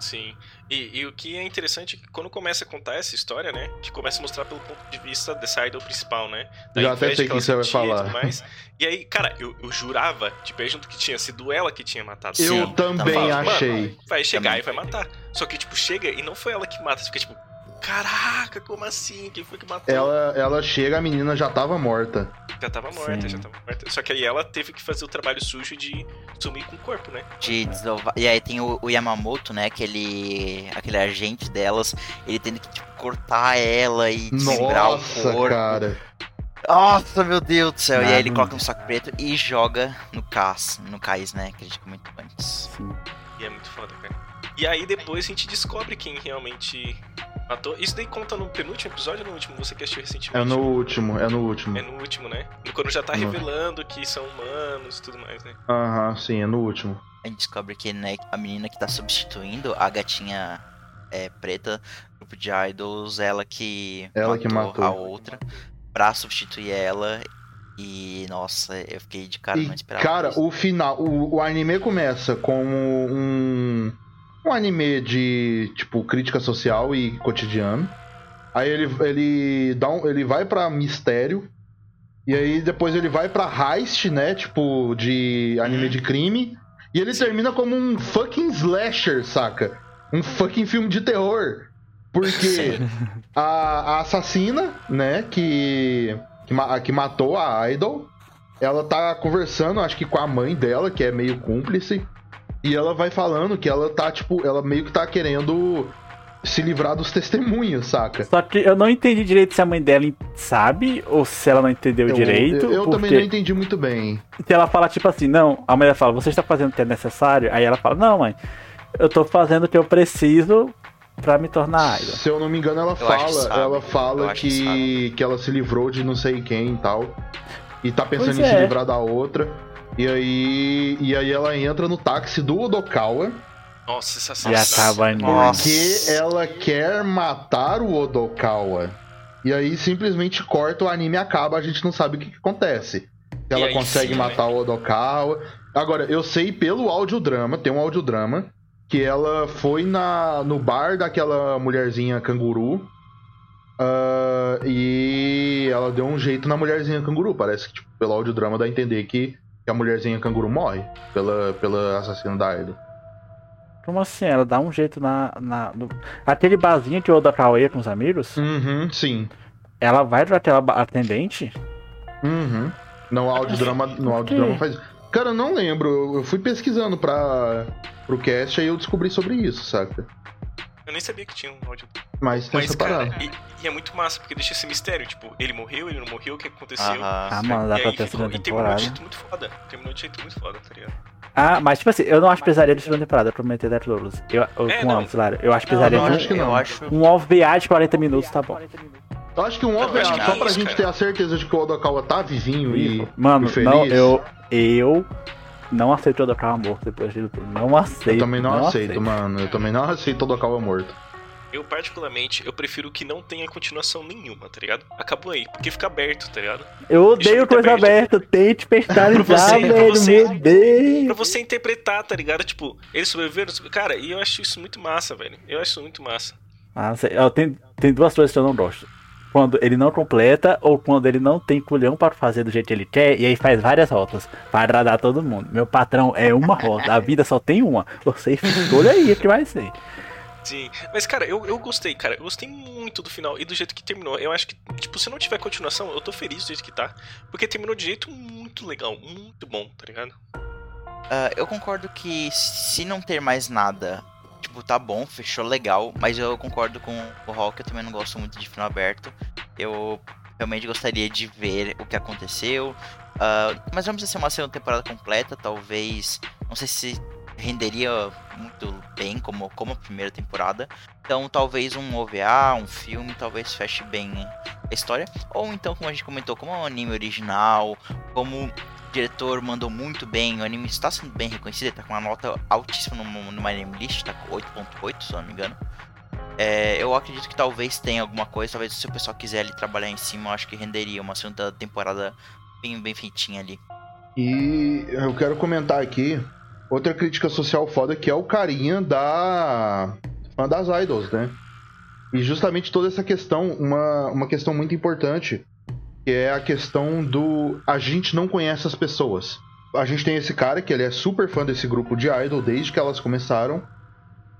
Sim. E, e o que é interessante é que quando começa a contar essa história, né? Que começa a mostrar pelo ponto de vista dessa idol principal, né? Da Já até sei que você vai e falar. tudo mais. E aí, cara, eu, eu jurava, de pé junto, que tinha sido ela que tinha matado. Eu Sim, também tá falando, achei. Vai chegar Também. e vai matar. Só que, tipo, chega e não foi ela que mata. Você fica tipo, caraca, como assim? Quem foi que matou? Ela, ela chega, a menina já tava morta. Já tava morta, Sim. já tava morta. Só que aí ela teve que fazer o trabalho sujo de sumir com o corpo, né? de desovar. E aí tem o, o Yamamoto, né? Aquele, aquele agente delas. Ele tendo que tipo, cortar ela e desmembrar o Nossa, corpo. cara. Nossa, meu Deus do céu. E aí ele coloca no saco preto e joga no cais, no cais, né? Que a gente comentou antes. Sim. E é muito foda, cara. E aí depois a gente descobre quem realmente matou. Isso daí conta no penúltimo episódio ou no último? Você que assistiu recentemente? É no último, é no último. É no último, né? Quando já tá No- revelando que são humanos e tudo mais, né? Aham, sim, é no último. A gente descobre que né, a menina que tá substituindo a gatinha é, preta, grupo de idols, ela que Ela que matou. a outra pra substituir ela. E nossa, eu fiquei de cara, não E, esperava. cara, isso. o final, o, o anime começa como um, um anime de, tipo, crítica social e cotidiano. Aí ele, ele, dá um, ele vai pra mistério. E aí depois ele vai pra heist, né? Tipo, de anime Uhum. de crime. E ele termina como um fucking slasher, saca? Um fucking filme de terror. Porque a, a assassina, né, que, que, que matou a Idol, ela tá conversando, acho que com a mãe dela, que é meio cúmplice, e ela vai falando que ela tá, tipo, ela meio que tá querendo se livrar dos testemunhos, saca? Só que eu não entendi direito se a mãe dela sabe ou se ela não entendeu Eu- direito. Eu, eu também porque não entendi muito bem. se ela fala tipo assim, não, a mãe dela fala, você está fazendo o que é necessário? Aí ela fala, não, mãe, eu tô fazendo o que eu preciso pra me tornar idol. Se eu não me engano, ela Eu que fala, sabe. ela fala que que, que ela se livrou de não sei quem e tal. E tá pensando Pois em se é. livrar da outra. E aí, e aí ela entra no táxi do Odokawa. Nossa, essa E cena. Nossa. Porque ela quer matar o Odokawa. E aí simplesmente corta o anime e acaba, a gente não sabe o que, que acontece. Se ela aí consegue sim, matar o Odokawa. Agora, eu sei pelo audiodrama, tem um audiodrama, que ela foi na, no bar daquela mulherzinha canguru. ah, e ela deu um jeito na mulherzinha canguru. Parece que, tipo, pelo audiodrama dá a entender que, que a mulherzinha canguru morre pela, pela assassina da Idol. Como assim? Ela dá um jeito na. na no... Aquele barzinho que o Oda ia com os amigos, Uhum, sim. ela vai pra aquela atendente? Uhum. No audiodrama, no audiodrama faz. Cara, eu não lembro. Eu- fui pesquisando pra, pro cast aí eu descobri sobre isso, saca? Eu nem sabia que tinha um áudio. Mas tem Mas, cara, e, e é muito massa, porque deixa esse mistério. Tipo, ele morreu, ele não morreu, o que aconteceu? Aham. Ah, mano, dá e pra aí ter a ficou, segunda e terminou de temporada. jeito muito foda. Terminou de jeito muito foda, tá ligado? Ah, mas tipo assim, eu não acho pesaria de segunda temporada, eu prometo Death Lotus. Eu, eu, É, com não. ambos, claro. Eu acho Não, pesaria não, eu de acho que não. eu acho. um OVA de 40 minutos, tá bom. Eu acho que um Não, OVA, só pra isso, gente cara. ter a certeza de que o Odokawa tá vivinho e. Mano, e feliz. não, eu. Eu não aceito o Odokawa morto depois de tudo. Não aceito. Eu também não, aceito, mano. Eu também não aceito o Odokawa morto. Eu, particularmente, eu prefiro que não tenha continuação nenhuma, tá ligado? Acabou aí, porque fica aberto, tá ligado? Eu odeio coisa aberto. aberta, tente personalizar, você, pra velho. você. Meu Deus. Pra você interpretar, tá ligado? Tipo, eles sobreviveram. Cara, e eu acho isso muito massa, velho. Eu acho isso muito massa. Ah, sei. Tem, tem duas coisas que eu não gosto. Quando ele não completa ou quando ele não tem culhão para fazer do jeito que ele quer e aí faz várias rotas para agradar todo mundo. Meu patrão é uma rota, a vida só tem uma. Você escolha aí o que vai ser. Sim. Mas, cara, eu, eu gostei, cara. Eu gostei muito do final e do jeito que terminou. Eu acho que, tipo, se não tiver continuação, eu tô feliz do jeito que tá. Porque terminou de jeito muito legal, muito bom, tá ligado? Uh, eu concordo que se não ter mais nada, tipo, tá bom, fechou legal, mas eu concordo com o Hulk, eu também não gosto muito de final aberto. Eu realmente gostaria de ver o que aconteceu. Uh, mas vamos ser uma segunda temporada completa, talvez. Não sei se renderia muito bem como, como a primeira temporada. Então talvez um OVA, um filme, talvez feche bem a história. Ou então, como a gente comentou, como um anime original, como diretor mandou muito bem, o anime está sendo bem reconhecido, ele tá com uma nota altíssima no, no My Name List, tá com 8.8, se não me engano. É, eu acredito que talvez tenha alguma coisa, talvez se o pessoal quiser ali trabalhar em cima, eu acho que renderia uma segunda temporada bem, bem feitinha ali. E eu quero comentar aqui outra crítica social foda que é o carinha da das idols, né? E justamente toda essa questão, uma, uma questão muito importante que é a questão do a gente não conhece as pessoas. A gente tem esse cara que ele é super fã desse grupo de idol desde que elas começaram.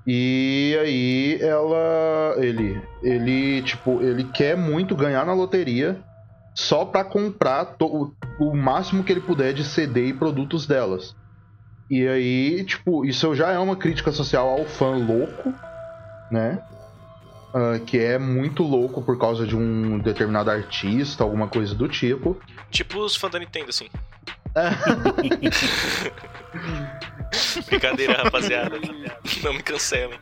E aí ela ele ele tipo, ele quer muito ganhar na loteria só para comprar to, o, máximo que ele puder de CD e produtos delas. E aí, tipo, isso já é uma crítica social ao fã louco, né? Uh, que é muito louco por causa de um determinado artista, alguma coisa do tipo. Tipo os fãs da Nintendo, assim. Brincadeira, rapaziada. Não me cancelem.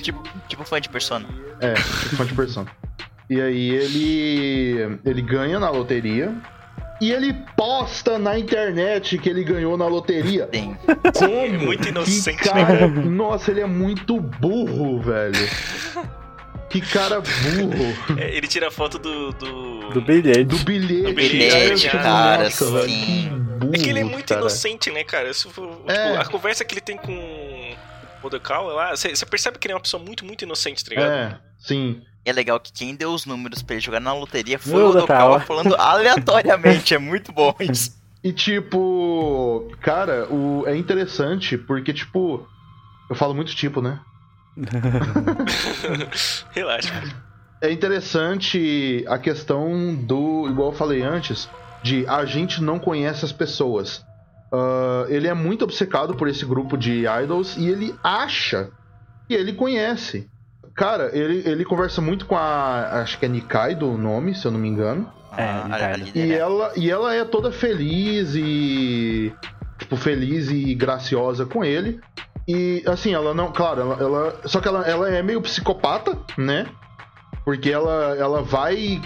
tipo, tipo fã de Persona. É, tipo fã de Persona. E aí ele ele ganha na loteria e ele posta na internet que ele ganhou na loteria. Sim. Como? É muito inocente, que cara... né? Nossa, ele é muito burro, velho. Que cara burro. É, ele tira a foto do. Do, do bilhete. Do bilhete, do bilhete cara, nossa, sim. Burro, é que ele é muito cara. inocente, né, cara? tipo, é. a conversa que ele tem com o Modekal lá, você percebe que ele é uma pessoa muito, muito inocente, tá ligado? É, sim. E é legal que quem deu os números pra ele jogar na loteria foi o Modekal falando aleatoriamente. é muito bom isso. E tipo, cara, o, é interessante porque, tipo, eu falo muito tipo, né? Relaxa. É interessante a questão do, igual eu falei antes, de a gente não conhece as pessoas. Uh, ele é muito obcecado por esse grupo de idols e ele acha que ele conhece. Cara, ele, ele conversa muito com a. Acho que é Nikaido o nome, se eu não me engano. É, ah, e ela, e ela é toda feliz e. Tipo, feliz e graciosa com ele. E assim, ela não. Claro, ela. ela só que ela, ela é meio psicopata, né? Porque ela, ela vai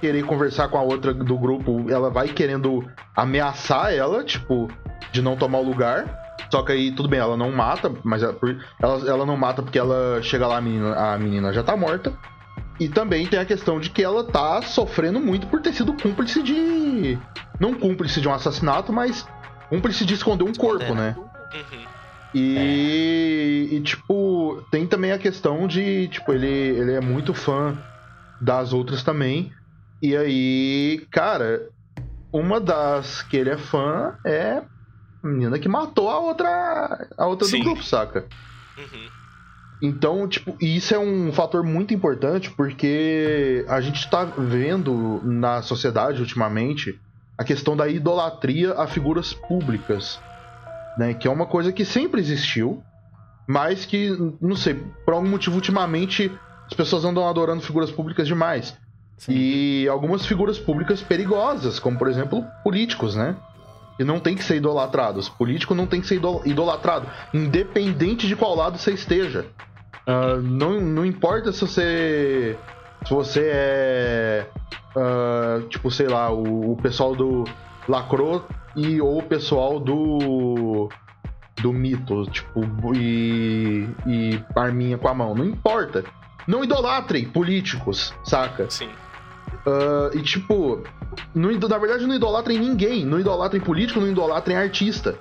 querer conversar com a outra do grupo, ela vai querendo ameaçar ela, tipo, de não tomar o lugar. Só que aí, tudo bem, ela não mata, mas ela, ela, ela não mata porque ela chega lá, a menina, a menina já tá morta. E também tem a questão de que ela tá sofrendo muito por ter sido cúmplice de. Não cúmplice de um assassinato, mas cúmplice de esconder um corpo, né? Uhum. E, é. e, tipo, tem também a questão de, tipo, ele, ele é muito fã das outras também. E aí, cara, uma das que ele é fã é a menina que matou a outra, a outra do grupo, saca? Uhum. Então, tipo, isso é um fator muito importante porque a gente tá vendo na sociedade ultimamente a questão da idolatria a figuras públicas né? Que é uma coisa que sempre existiu, mas que, não sei, por algum motivo, ultimamente as pessoas andam adorando figuras públicas demais. Sim. E algumas figuras públicas perigosas, como por exemplo políticos, né? E não tem que ser idolatrados. Político não tem que ser idolatrado, independente de qual lado você esteja. Uh, não, não importa se você. Se você é. Uh, tipo, sei lá, o, o pessoal do Lacro e ou o pessoal do do mito, tipo, e, e arminha com a mão. Não importa. Não idolatrem políticos, saca? Sim. Uh, e tipo, não, na verdade não idolatrem ninguém. Não idolatrem político, não idolatrem artista.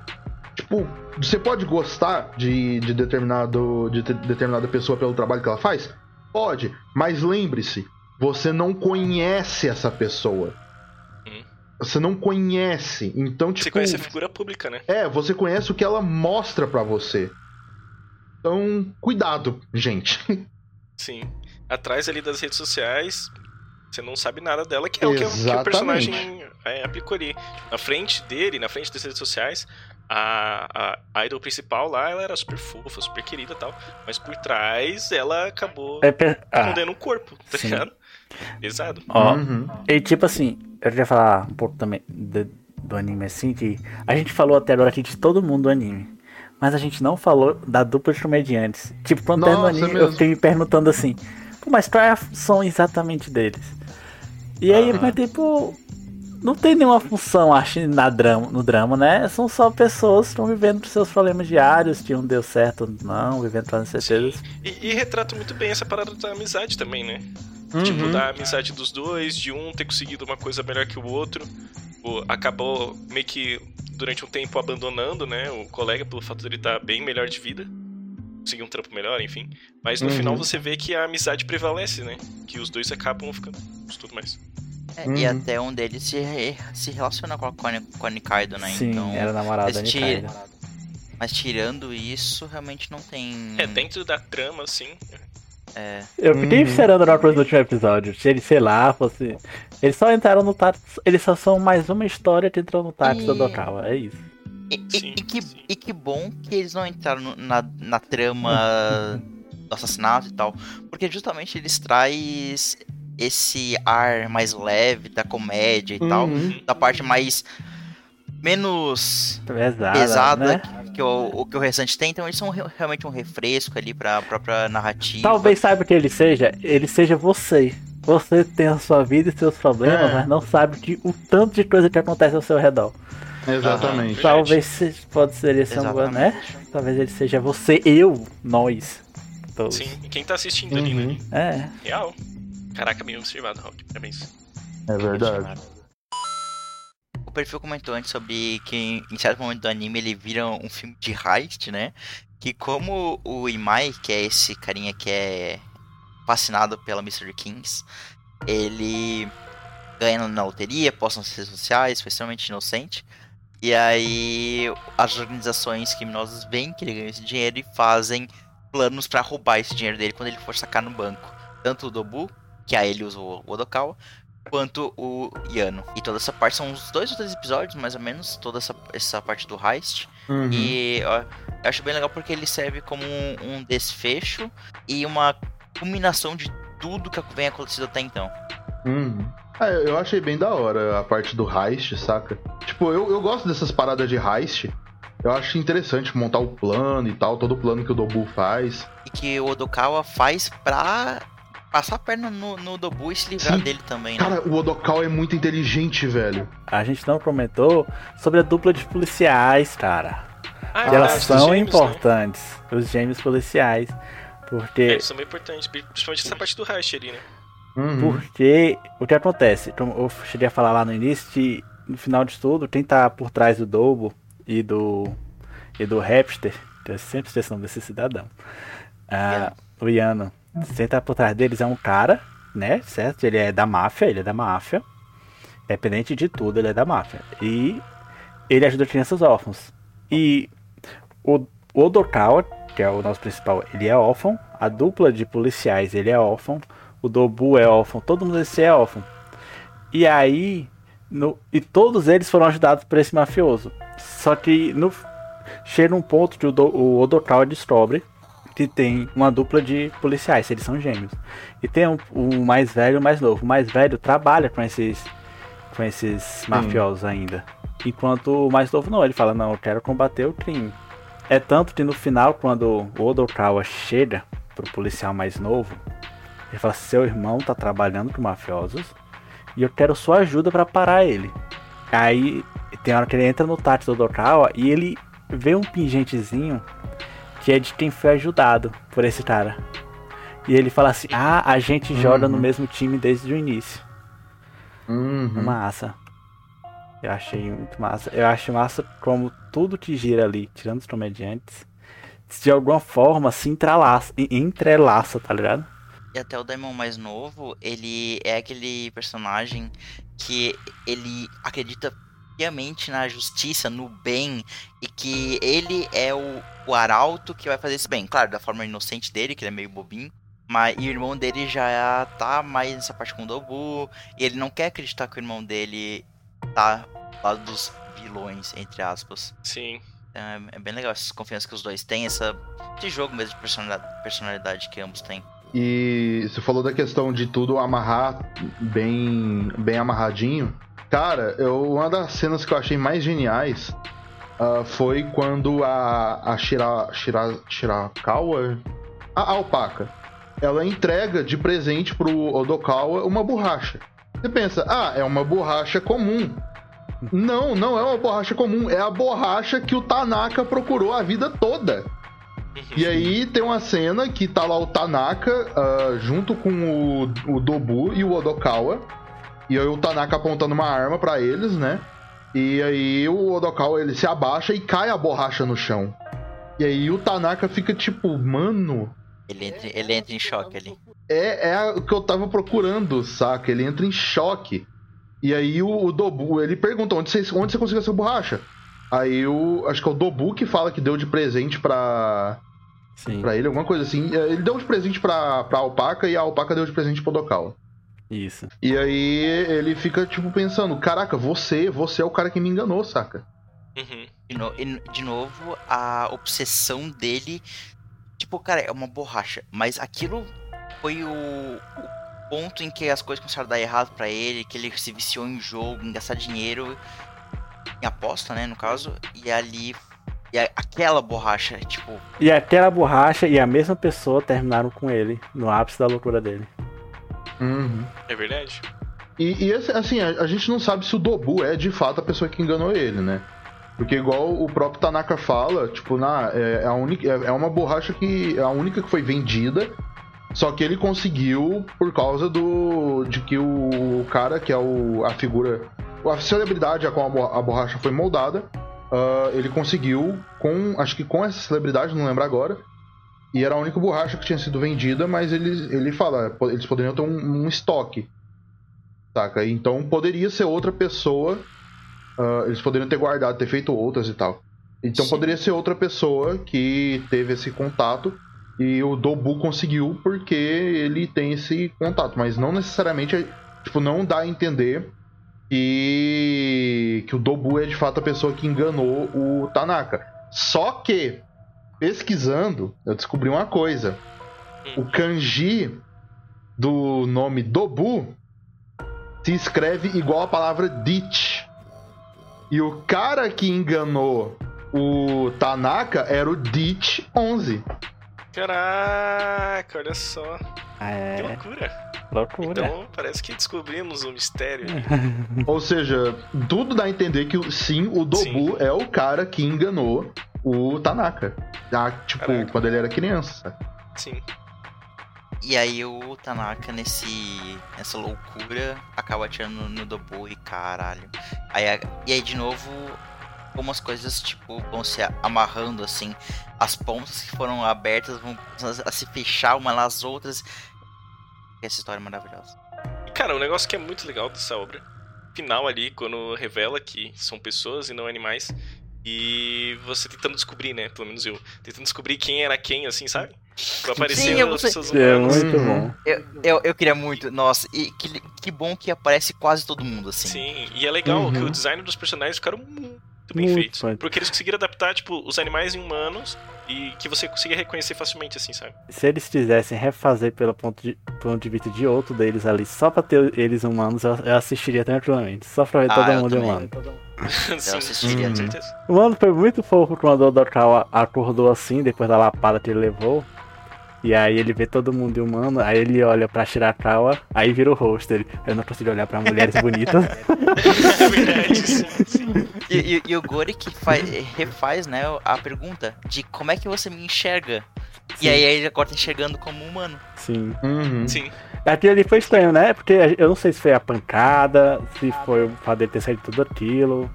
Tipo, você pode gostar de, de, determinado, de determinada pessoa pelo trabalho que ela faz? Pode, mas lembre-se, você não conhece essa pessoa. Você não conhece, então tipo. Você conhece a figura pública, né? É, você conhece o que ela mostra pra você. Então, cuidado, gente. Sim. Atrás ali das redes sociais, você não sabe nada dela, que é o que, o- que o Exatamente. personagem é, aplicou ali. Na frente dele, na frente das redes sociais, a, a idol principal lá, ela era super fofa, super querida e tal. Mas por trás, ela acabou É pe- ah, escondendo um corpo, tá sim. ligado? Pesado. ó, Uhum. E tipo assim, eu queria falar um pouco também de- do anime assim, que a gente falou até agora aqui de todo mundo do anime. Mas a gente não falou da dupla de comediantes. Tipo, quando terminou Nossa, anime, mesmo. eu fiquei me perguntando assim, pô, mas qual é a função exatamente deles? E aí eu Aham. pensei, pô, não tem nenhuma função, acho, na drama, no drama, né? São só pessoas que estão vivendo seus problemas diários, que um deu certo ou não, vivendo com incertezas. E, e retrata muito bem essa parada da amizade também, né? Uhum. Tipo, da amizade dos dois, de um ter conseguido uma coisa melhor que o outro. O- acabou meio que durante um tempo abandonando, né? O colega pelo fato dele estar bem melhor de vida. Conseguir um trampo melhor, enfim. Mas no Uhum. final você vê que a amizade prevalece, né? Que os dois acabam ficando e tudo mais. É, E Uhum. até um deles se, re- se relaciona com a, com a, Nikaido, né? Sim, então, era namorada da Nikaido. Mas tirando isso, realmente não tem. É, dentro da trama, assim. É, Eu fiquei Uhum. esperando a coisa do último episódio. Se eles, sei lá, fosse. Eles só entraram no táxi. Eles só são mais uma história que entrou no táxi do E- Dokawa. É isso. E, e- Sim, e que, sim. e que bom que eles não entraram no- na, na trama do assassinato e tal. Porque justamente eles traz esse ar mais leve da comédia e tal. Uhum. Da parte mais. Menos Pesada. pesada né? que, que o, o que o restante tem. Então eles são re- realmente um refresco ali pra própria narrativa. Talvez saiba que ele seja, ele seja você. Você tem a sua vida e seus problemas, É. mas não sabe que o tanto de coisa que acontece ao seu redor. Exatamente. Verdade. Talvez se, pode ser esse um, né? Exatamente. Talvez ele seja você, eu, nós. Todos. Sim, e quem tá assistindo ali, né? Uhum. É. Real. Caraca, bem observado, Hulk. Parabéns. É verdade. O perfil comentou antes sobre que em certo momento do anime ele vira um filme de heist, né? Que como o Imai, que é esse carinha que é fascinado pela Mr. Kings, ele ganha na loteria, posta nas redes sociais, foi extremamente inocente. E aí as organizações criminosas veem que ele ganhou esse dinheiro e fazem planos pra roubar esse dinheiro dele quando ele for sacar no banco. Tanto o Dobu, que aí ele usa o Odokawa, quanto o Yano. E toda essa parte são uns dois ou três episódios, mais ou menos, toda essa, essa parte do heist. Uhum. E ó, eu acho bem legal porque ele serve como um, um desfecho e uma culminação de tudo que vem acontecendo até então. Uhum. Ah, eu eu achei bem da hora a parte do heist, saca? Tipo, eu, eu gosto dessas paradas de heist. Eu acho interessante montar o plano e tal, todo o plano que o Dobu faz. E que o Odokawa faz pra passar a perna no, no Dobu e se livrar Sim. dele também, né? Cara, o Odokawa é muito inteligente, velho. A gente não comentou sobre a dupla de policiais, cara. Ah, é elas são gêmeos, né? importantes. Os gêmeos policiais. Porque É, eles são bem importantes, principalmente essa parte do heist ali, né? Uhum. Porque o que acontece? Como eu cheguei a falar lá no início, que no final de tudo, quem tá por trás do Dobo e do. e do Rapster, que eu sempre esqueço o nome desse cidadão. Ah, o Iano. Tá por trás deles é um cara, né? Certo? Ele é da máfia, ele é da máfia. Independente de tudo, ele é da máfia. E ele ajuda crianças órfãos. E o, Odokawa, que é o nosso principal, ele é órfão. A dupla de policiais, ele é órfão. O Dobu é órfão. Todo mundo desse é órfão. E aí... No, e todos eles foram ajudados por esse mafioso. Só que no, chega um ponto que o, o Odokawa descobre que tem uma dupla de policiais, eles são gêmeos. E tem o mais velho e o mais novo. O mais velho trabalha com esses com esses mafiosos ainda. Enquanto o mais novo não, ele fala, não, eu quero combater o crime. É tanto que no final, quando o Odokawa chega pro policial mais novo, ele fala, seu irmão tá trabalhando com mafiosos e eu quero sua ajuda para parar ele. Aí tem hora que ele entra no táxi do Odokawa e ele vê um pingentezinho que é de quem foi ajudado por esse cara. E ele fala assim: Ah, a gente joga no Uhum. mesmo time desde o início. Uhum. Massa. Eu achei muito massa. Eu acho massa como tudo que gira ali, tirando os comediantes, de alguma forma se entrelaça, en- entrelaça, tá ligado? e até o Daimon mais novo, ele é aquele personagem que ele acredita piamente na justiça, no bem, e que ele é o, o arauto que vai fazer esse bem. Claro, da forma inocente dele, que ele é meio bobinho. Mas e o irmão dele já tá mais nessa parte com o Dobu. E ele não quer acreditar que o irmão dele tá lado dos vilões, entre aspas. Sim. Então, é, é bem legal essa confiança que os dois têm, essa, esse jogo mesmo de personalidade, personalidade que ambos têm. E você falou da questão de tudo amarrar bem, bem amarradinho. Cara, eu, uma das cenas que eu achei mais geniais uh, foi quando a, a Shira, Shira, Shirakawa, a alpaca, ela entrega de presente pro Odokawa uma borracha. Você pensa, ah, é uma borracha comum. Não, não é uma borracha comum, é a borracha que o Tanaka procurou a vida toda. E aí tem uma cena que tá lá o Tanaka uh, junto com o, o Dobu e o Odokawa. E aí o Tanaka apontando uma arma para eles, né? E aí o Odokawa ele se abaixa e cai a borracha no chão. E aí o Tanaka fica tipo, mano. Ele entra, ele entra em choque ali. É, é o que eu tava procurando, saca? Ele entra em choque. E aí o, o Dobu, ele pergunta onde você, onde você conseguiu essa borracha? Aí o. Acho que é o Dobu que fala que deu de presente pra. Sim. Pra ele, alguma coisa assim. É, ele deu de presente pra, pra Alpaca e a Alpaca deu de presente pro Dokawa. Isso. E aí ele fica, tipo, pensando: caraca, você, você é o cara que me enganou, saca? Uhum. De, no- de novo, a obsessão dele. Tipo, cara, é uma borracha. Mas aquilo foi o, o ponto em que as coisas começaram a dar errado pra ele, que ele se viciou em jogo, em gastar dinheiro, em aposta, né, no caso. E ali. E a- aquela borracha, tipo, E aquela borracha e a mesma pessoa terminaram com ele, no ápice da loucura dele. Uhum. É verdade? E, e assim, a, a gente não sabe se o Dobu é de fato a pessoa que enganou ele, né? Porque igual o próprio Tanaka fala, tipo, na, é, é a única, é, é uma borracha que é a única que foi vendida, só que ele conseguiu por causa do de que o cara que é o, a figura, a celebridade a qual a bo- a borracha foi moldada, ah, ele conseguiu com, acho que com essa celebridade, não lembro agora, e era a única borracha que tinha sido vendida, mas ele, ele fala, eles poderiam ter um, um estoque, saca? Então poderia ser outra pessoa, ah, eles poderiam ter guardado, ter feito outras e tal. Então Sim. poderia ser outra pessoa que teve esse contato e o Dobu conseguiu porque ele tem esse contato, mas não necessariamente, tipo, não dá a entender que, que o Dobu é de fato a pessoa que enganou o Tanaka. Só que, pesquisando, eu descobri uma coisa. O kanji do nome Dobu se escreve igual a palavra Ditch. E o cara que enganou o Tanaka era o Ditch 11. Caraca, olha só. Que É, loucura. loucura. Então parece que descobrimos um mistério. Ou seja, tudo dá a entender que sim, o Dobu é o cara que enganou o Tanaka. Ah, tipo, Caraca. quando ele era criança. Sim. E aí o Tanaka nesse nessa loucura acaba atirando no Dobu e caralho. Aí, e aí de novo como as coisas tipo vão se amarrando assim, as pontas que foram abertas vão começando a se fechar uma nas outras. Essa história é maravilhosa. E, cara, um negócio que é muito legal dessa obra, final ali, quando revela que são pessoas e não animais, e você tentando descobrir, né? Pelo menos eu, tentando descobrir quem era quem, assim, sabe? Aparecendo eu as pessoas É muito Uhum. bom. Eu, eu, eu queria muito, nossa, e que, que bom que aparece quase todo mundo assim. Sim, e é legal Uhum. que o design dos personagens ficaram muito bem Muito feitos. Porque eles conseguiram adaptar, tipo, os animais em humanos e que você consiga reconhecer facilmente, assim, sabe? Se eles quisessem refazer pelo ponto de, ponto de vista de outro deles ali, só pra ter eles humanos, eu, eu assistiria tranquilamente. Só pra ver Ah, todo eu mundo humano. Sim, assistiria. com certeza. O mano foi muito fofo quando o Odokawa acordou assim, depois da lapada que ele levou. E aí ele vê todo mundo humano, aí ele olha pra Shirakawa, aí vira o rosto dele. Eu não consigo olhar pra mulheres bonitas. É verdade, sim, sim. E, e- e o Gori que faz, refaz, né, a pergunta de como é que você me enxerga. Sim. E aí ele corta enxergando como humano. Sim. Uhum. Sim. Aquilo ali foi estranho, né? Porque eu não sei se foi a pancada, se foi o fato dele ter saído tudo aquilo.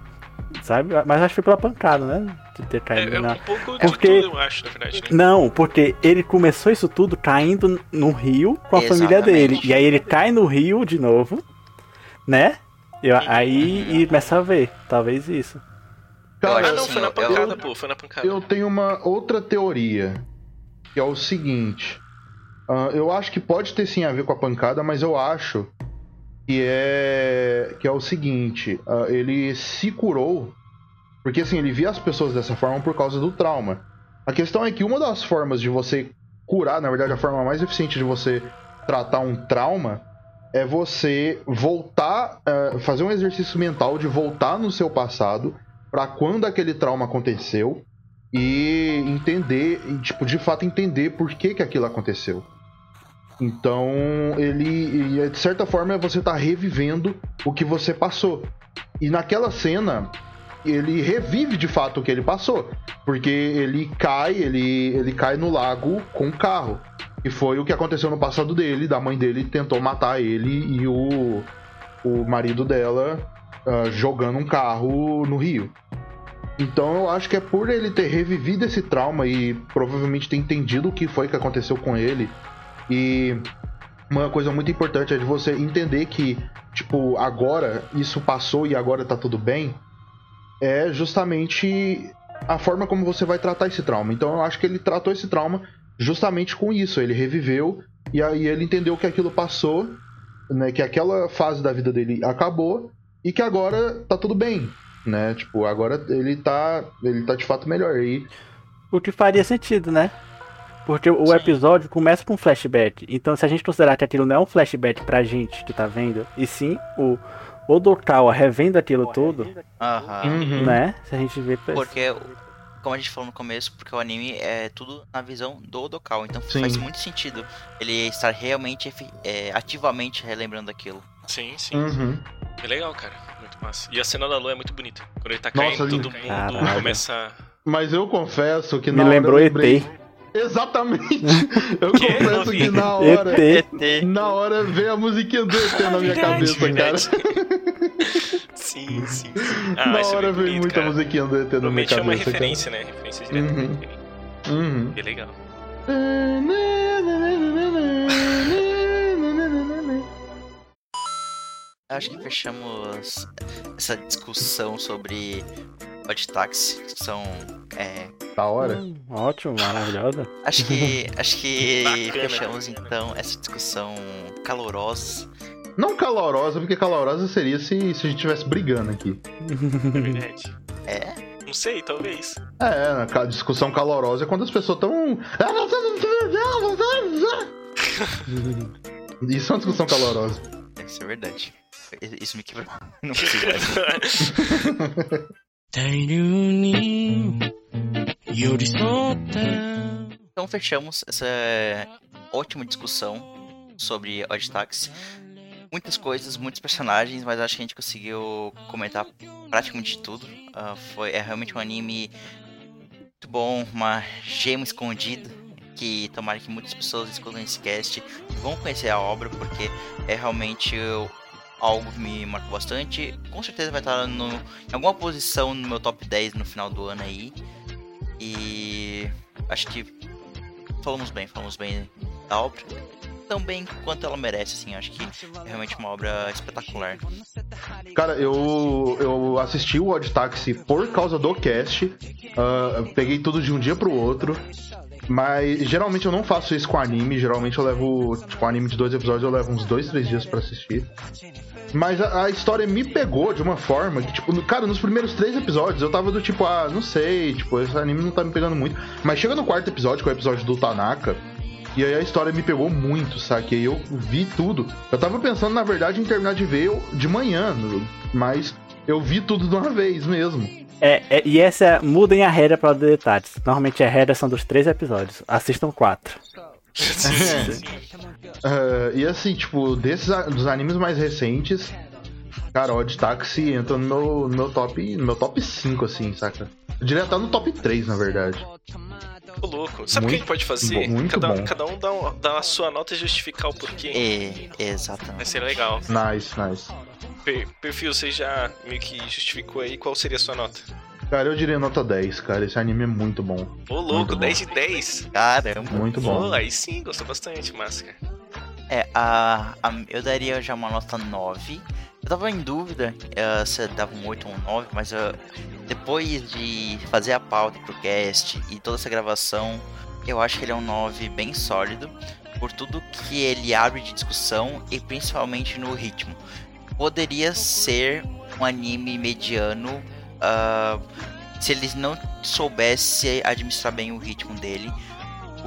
sabe? Mas acho que foi pela pancada, né? De ter É, caído é na... um pouco de Porque- tudo, eu acho, na verdade. Né? Não, porque ele começou isso tudo caindo no rio com a família Exatamente. dele. E aí ele cai no rio de novo, né? Eu- aí e começa a ver, talvez isso. Cara, Ah, não, assim, foi na eu- pancada, eu- pô, foi na pancada. Eu tenho uma outra teoria, que é o seguinte. ah, eu acho que pode ter sim a ver com a pancada, mas eu acho que é que é o seguinte. ah, ele se curou porque assim ele via as pessoas dessa forma por causa do trauma. A questão é que uma das formas de você curar, na verdade, a forma mais eficiente de você tratar um trauma é você voltar, ah, fazer um exercício mental de voltar no seu passado para quando aquele trauma aconteceu e entender, e, tipo, de fato entender por que, que aquilo aconteceu. Então, ele, de certa forma, você tá revivendo o que você passou. E naquela cena, ele revive de fato o que ele passou, porque ele cai, ele, ele cai no lago com o carro. E foi o que aconteceu no passado dele, da mãe dele tentou matar ele e o, o marido dela ah, jogando um carro no rio. Então eu acho que é por ele ter revivido esse trauma e provavelmente ter entendido o que foi que aconteceu com ele. E uma coisa muito importante é de você entender que, tipo, agora isso passou e agora tá tudo bem. É justamente a forma como você vai tratar esse trauma. Então eu acho que ele tratou esse trauma justamente com isso. Ele reviveu e aí ele entendeu que aquilo passou, né? Que aquela fase da vida dele acabou e que agora tá tudo bem, né? Tipo, agora ele tá, ele tá de fato melhor. E O que faria sentido, né? Porque o Sim. episódio começa com um flashback. Então, se a gente considerar que aquilo não é um flashback pra gente que tá vendo, e sim o Odokawa revendo aquilo tudo, Aham. Uhum. né? Se a gente vê. Porque, como a gente falou no começo, porque o anime é tudo na visão do Odokawa. Então Sim. faz muito sentido ele estar realmente, é, ativamente relembrando aquilo. Sim, sim. Uhum. É legal, cara. Muito massa. E a cena da lua é muito bonita. Quando ele tá Nossa, caindo, lindo. todo mundo Caralho. começa. Mas eu confesso que Me na hora lembrou eu lembrei... Exatamente. Eu Que? confesso que na hora, ET. na hora veio a musiquinha do ET na minha Verdade, cabeça, cara. sim, sim. sim. Ah, na é hora bem veio bonito, muita cara. musiquinha do ET na minha Normalmente é uma cabeça, cara. referência, né? Referência direta. Uhum. Uhum. É legal. Acho que fechamos essa discussão sobre Odd Taxi. Discussão. É, Da hora. Hum, Ótimo, maravilhosa. acho que. acho que Bacana. fechamos então essa discussão calorosa. Não calorosa, porque calorosa seria se, se a gente estivesse brigando aqui. É verdade. É? Não sei, talvez. É, a ca- discussão calorosa é quando as pessoas estão. Isso é uma discussão calorosa. Isso é verdade. Isso me quebrou. Não consigo mais. 大量に寄り添った Então fechamos essa ótima discussão sobre Odd Taxi. Muitas coisas, muitos personagens, mas acho que a gente conseguiu comentar praticamente de tudo. Ah, foi, é realmente um anime muito bom, uma gema escondida. Que tomara que muitas pessoas escutem esse cast e vão conhecer a obra, porque é realmente uh, algo que me marcou bastante. Com certeza vai estar no, em alguma posição no meu top 10 no final do ano aí. E acho que falamos bem, falamos bem da obra. Tão bem quanto ela merece, assim. Acho que é realmente uma obra espetacular. Cara, eu, eu assisti o Odd Taxi por causa do cast. ah, peguei tudo de um dia pro outro. Mas geralmente eu não faço isso com anime. Geralmente eu levo, tipo, anime de dois episódios, eu levo uns dois, três dias pra assistir. Mas a, a história me pegou de uma forma que, tipo, no- cara, nos primeiros três episódios eu tava do tipo, ah, não sei, tipo, esse anime não tá me pegando muito. Mas chega no quarto episódio, que é o episódio do Tanaka, e aí a história me pegou muito, sabe? E aí eu vi tudo. Eu tava pensando, na verdade, em terminar de ver de manhã, mas eu vi tudo de uma vez mesmo. É, é- e essa é, mudem a regra para detalhes. Normalmente a regra são dos três episódios. Assistam quatro. Ah, e assim, tipo, desses dos animes mais recentes, cara, Odd Taxi entra no meu, no meu top. No meu top 5, assim, saca? Até no top 3, na verdade. Ô, louco. Sabe o que a gente pode fazer? bom, muito cada, bom. cada um dá, um- dá a sua nota e justificar o porquê. E, exatamente. Vai ser legal. Nice, nice. Per- perfil, você já meio que justificou aí qual seria a sua nota? Cara, eu diria nota 10, cara. Esse anime é muito bom. Ô, louco, Muito bom. 10 de 10. Caramba. Muito bom. Pô, aí sim, gostou bastante, máscara. É, a, a- eu daria já uma nota 9. Eu tava em dúvida eh, se dava um 8 ou um 9, mas eu- depois de fazer a pauta pro cast e toda essa gravação, eu acho que ele é um 9 bem sólido, por tudo que ele abre de discussão e principalmente no ritmo. Poderia ser um anime mediano ah, se eles não soubesse administrar bem o ritmo dele,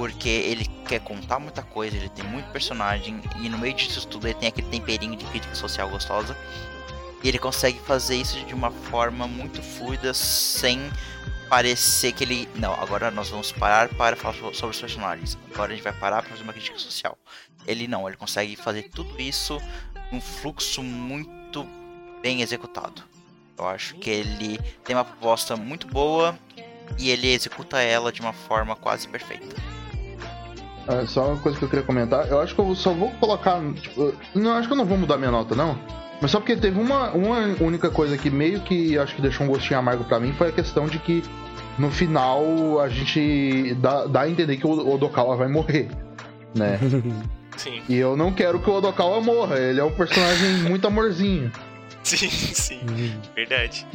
porque ele quer contar muita coisa, ele tem muito personagem e no meio disso tudo ele tem aquele temperinho de crítica social gostosa. E ele consegue fazer isso de uma forma muito fluida, sem parecer que ele. Não, agora nós vamos parar para falar so- sobre os personagens. Agora a gente vai parar para fazer uma crítica social. Ele não, ele consegue fazer tudo isso num fluxo muito bem executado. Eu acho que ele tem uma proposta muito boa e ele executa ela de uma forma quase perfeita. Ah, só uma coisa que eu queria comentar. Eu acho que eu só vou colocar. Tipo, não, acho que eu não vou mudar minha nota, não. Mas só porque teve uma, uma única coisa que meio que acho que deixou um gostinho amargo pra mim foi a questão de que no final a gente dá, dá a entender que o Odokawa vai morrer, né? Sim, E eu não quero que o Odokawa morra. Ele é um personagem muito amorzinho. sim, sim. Verdade.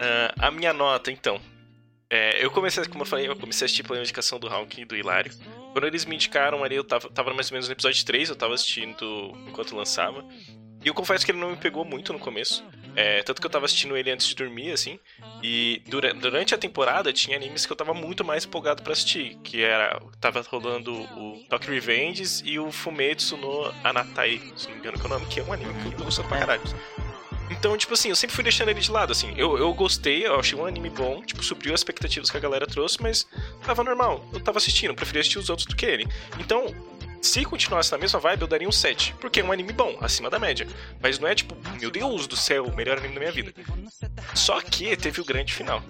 Ah, a minha nota, então. É, eu comecei, como eu falei, eu comecei a assistir pela indicação do Hawk e do Hilário. Quando eles me indicaram ali, eu tava, tava mais ou menos no episódio 3, eu tava assistindo enquanto lançava. E eu confesso que ele não me pegou muito no começo. É, tanto que eu tava assistindo ele antes de dormir, assim. E dura- durante a temporada tinha animes que eu tava muito mais empolgado pra assistir. Que era. Tava rolando o Tokyo Revengers e o Fumetsu no Anatai, se não me engano que é o nome, que é um anime que eu tô gostando pra caralho. Então, tipo assim, eu sempre fui deixando ele de lado, assim. Eu, eu gostei, eu achei um anime bom, tipo, supriu as expectativas que a galera trouxe, mas tava normal. Eu tava assistindo, preferia assistir os outros do que ele. Então, se continuasse na mesma vibe, eu daria um 7. Porque é um anime bom, acima da média. Mas não é tipo, meu Deus do céu, o melhor anime da minha vida. Só que teve o grande final.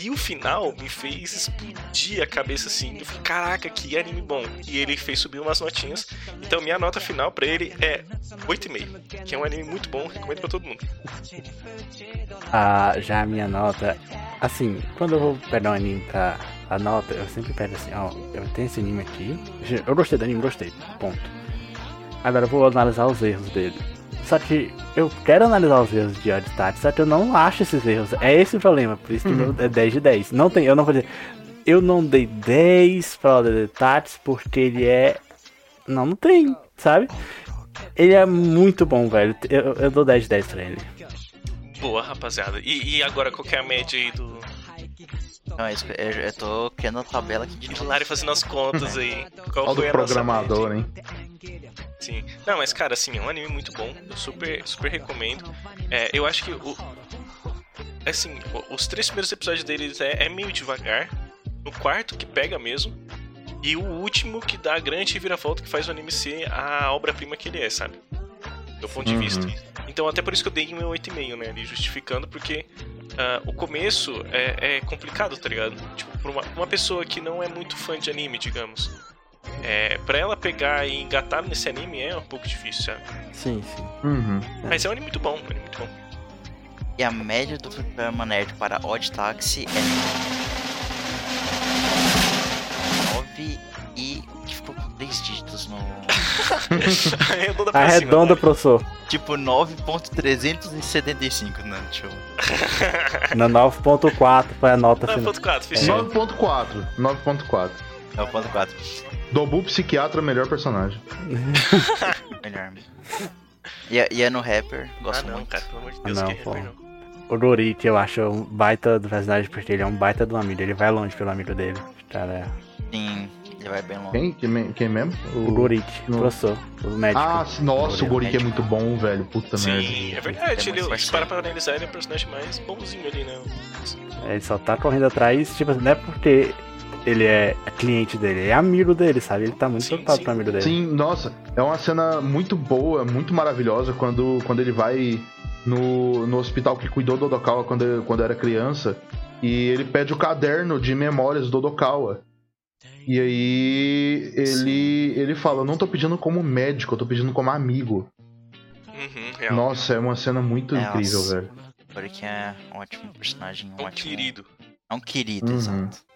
E o final me fez explodir a cabeça assim. Eu falei, caraca, que anime bom. E ele fez subir umas notinhas. Então minha nota final pra ele é 8,5. Que é um anime muito bom, recomendo pra todo mundo. Ah, já a minha nota, assim, quando eu vou pegar um anime pra a nota, eu sempre pego assim, ó, eu tenho esse anime aqui, eu gostei do anime, gostei, ponto. Agora eu vou analisar os erros dele. Só que eu quero analisar os erros de Odd só que eu não acho esses erros. É esse o problema, por isso que meu é 10 de 10. Não tem, eu não vou dizer, eu não dei 10 pra Odd Stats porque ele é. Não, não tem, sabe? Ele é muito bom, velho. Eu, eu dou 10 de 10 pra ele. Boa, rapaziada. E, e agora, qual que é a média aí do Não, é eu, eu tô criando a tabela aqui de. Lari fazendo as contas aí? Qual Olha foi do programador, hein? Sim. Não, mas cara, assim, é um anime muito bom. Eu super, super recomendo. É, eu acho que o. Assim, os três primeiros episódios deles é, é meio devagar. No quarto que pega mesmo. E o último que dá a grande reviravolta que faz o anime ser a obra-prima que ele é, sabe? Do ponto de Uhum. vista. Então até por isso que eu dei um 8,5, né? Ali justificando, porque ah, o começo é, é complicado, tá ligado? Tipo, pra uma, uma pessoa que não é muito fã de anime, digamos. É, pra ela pegar e engatar nesse anime é um pouco difícil, sabe? Sim, sim. Uhum. Mas é um anime muito bom, um anime muito bom. E a média do Fliperama Nerd para Odd Taxi é 9 e que ficou com 3 dígitos no. Arredonda pra cima. Arredonda, vai. professor. tipo 9.375, não, deixa eu. Na 9.4 foi a nota final. 9.4, fechou. 9.4. 9.4. 9.4. Dobu Psiquiatra, melhor personagem. Melhor. E, é- e é no rapper, Ah gosto não, muito. cara, pelo amor de Deus, Não, que pô. rapper não. O Dorit, eu acho um baita do personagem porque ele é um baita do amigo. Ele vai longe pelo amigo dele. Cara, Sim, ele vai bem longe. Quem? Quem, quem mesmo? o o no- professor, o médico. Ah, nossa, o Gorik é muito bom, velho. Puta merda. Sim, é verdade. É Ele, muito se parar pra analisar, ele é o personagem mais bonzinho ali, né? Ele só tá correndo atrás, tipo assim, não é porque ele é cliente dele, é amigo dele, sabe? Ele tá muito Sim, preocupado sim. com o amigo dele. Sim, nossa, é uma cena muito boa, muito maravilhosa quando, quando ele vai no, no hospital que cuidou do Odokawa quando, quando era criança e ele pede o caderno de memórias do Odokawa. E aí ele, ele fala, eu não tô pedindo como médico, eu tô pedindo como amigo. Uhum. Nossa, é uma cena muito É, incrível, velho. Porque é um ótimo personagem, um É um ótimo. querido. É um querido, Uhum. exato.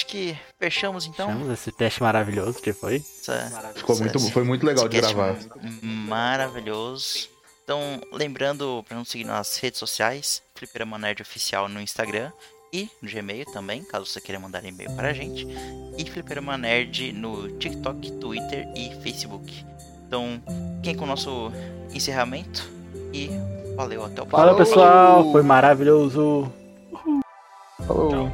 Acho que fechamos então Chamamos esse teste maravilhoso que foi. essa, Ficou essa- muito, foi muito legal de gravar. Maravilhoso. Então, lembrando para nos seguir nas redes sociais, Fliperama Nerd Oficial no Instagram e no Gmail também, caso você queira mandar e-mail para a gente. E Fliperama Nerd no TikTok, Twitter e Facebook. Então, quem com o nosso encerramento e valeu, até o próximo. Valeu, pessoal. Foi maravilhoso. Falou.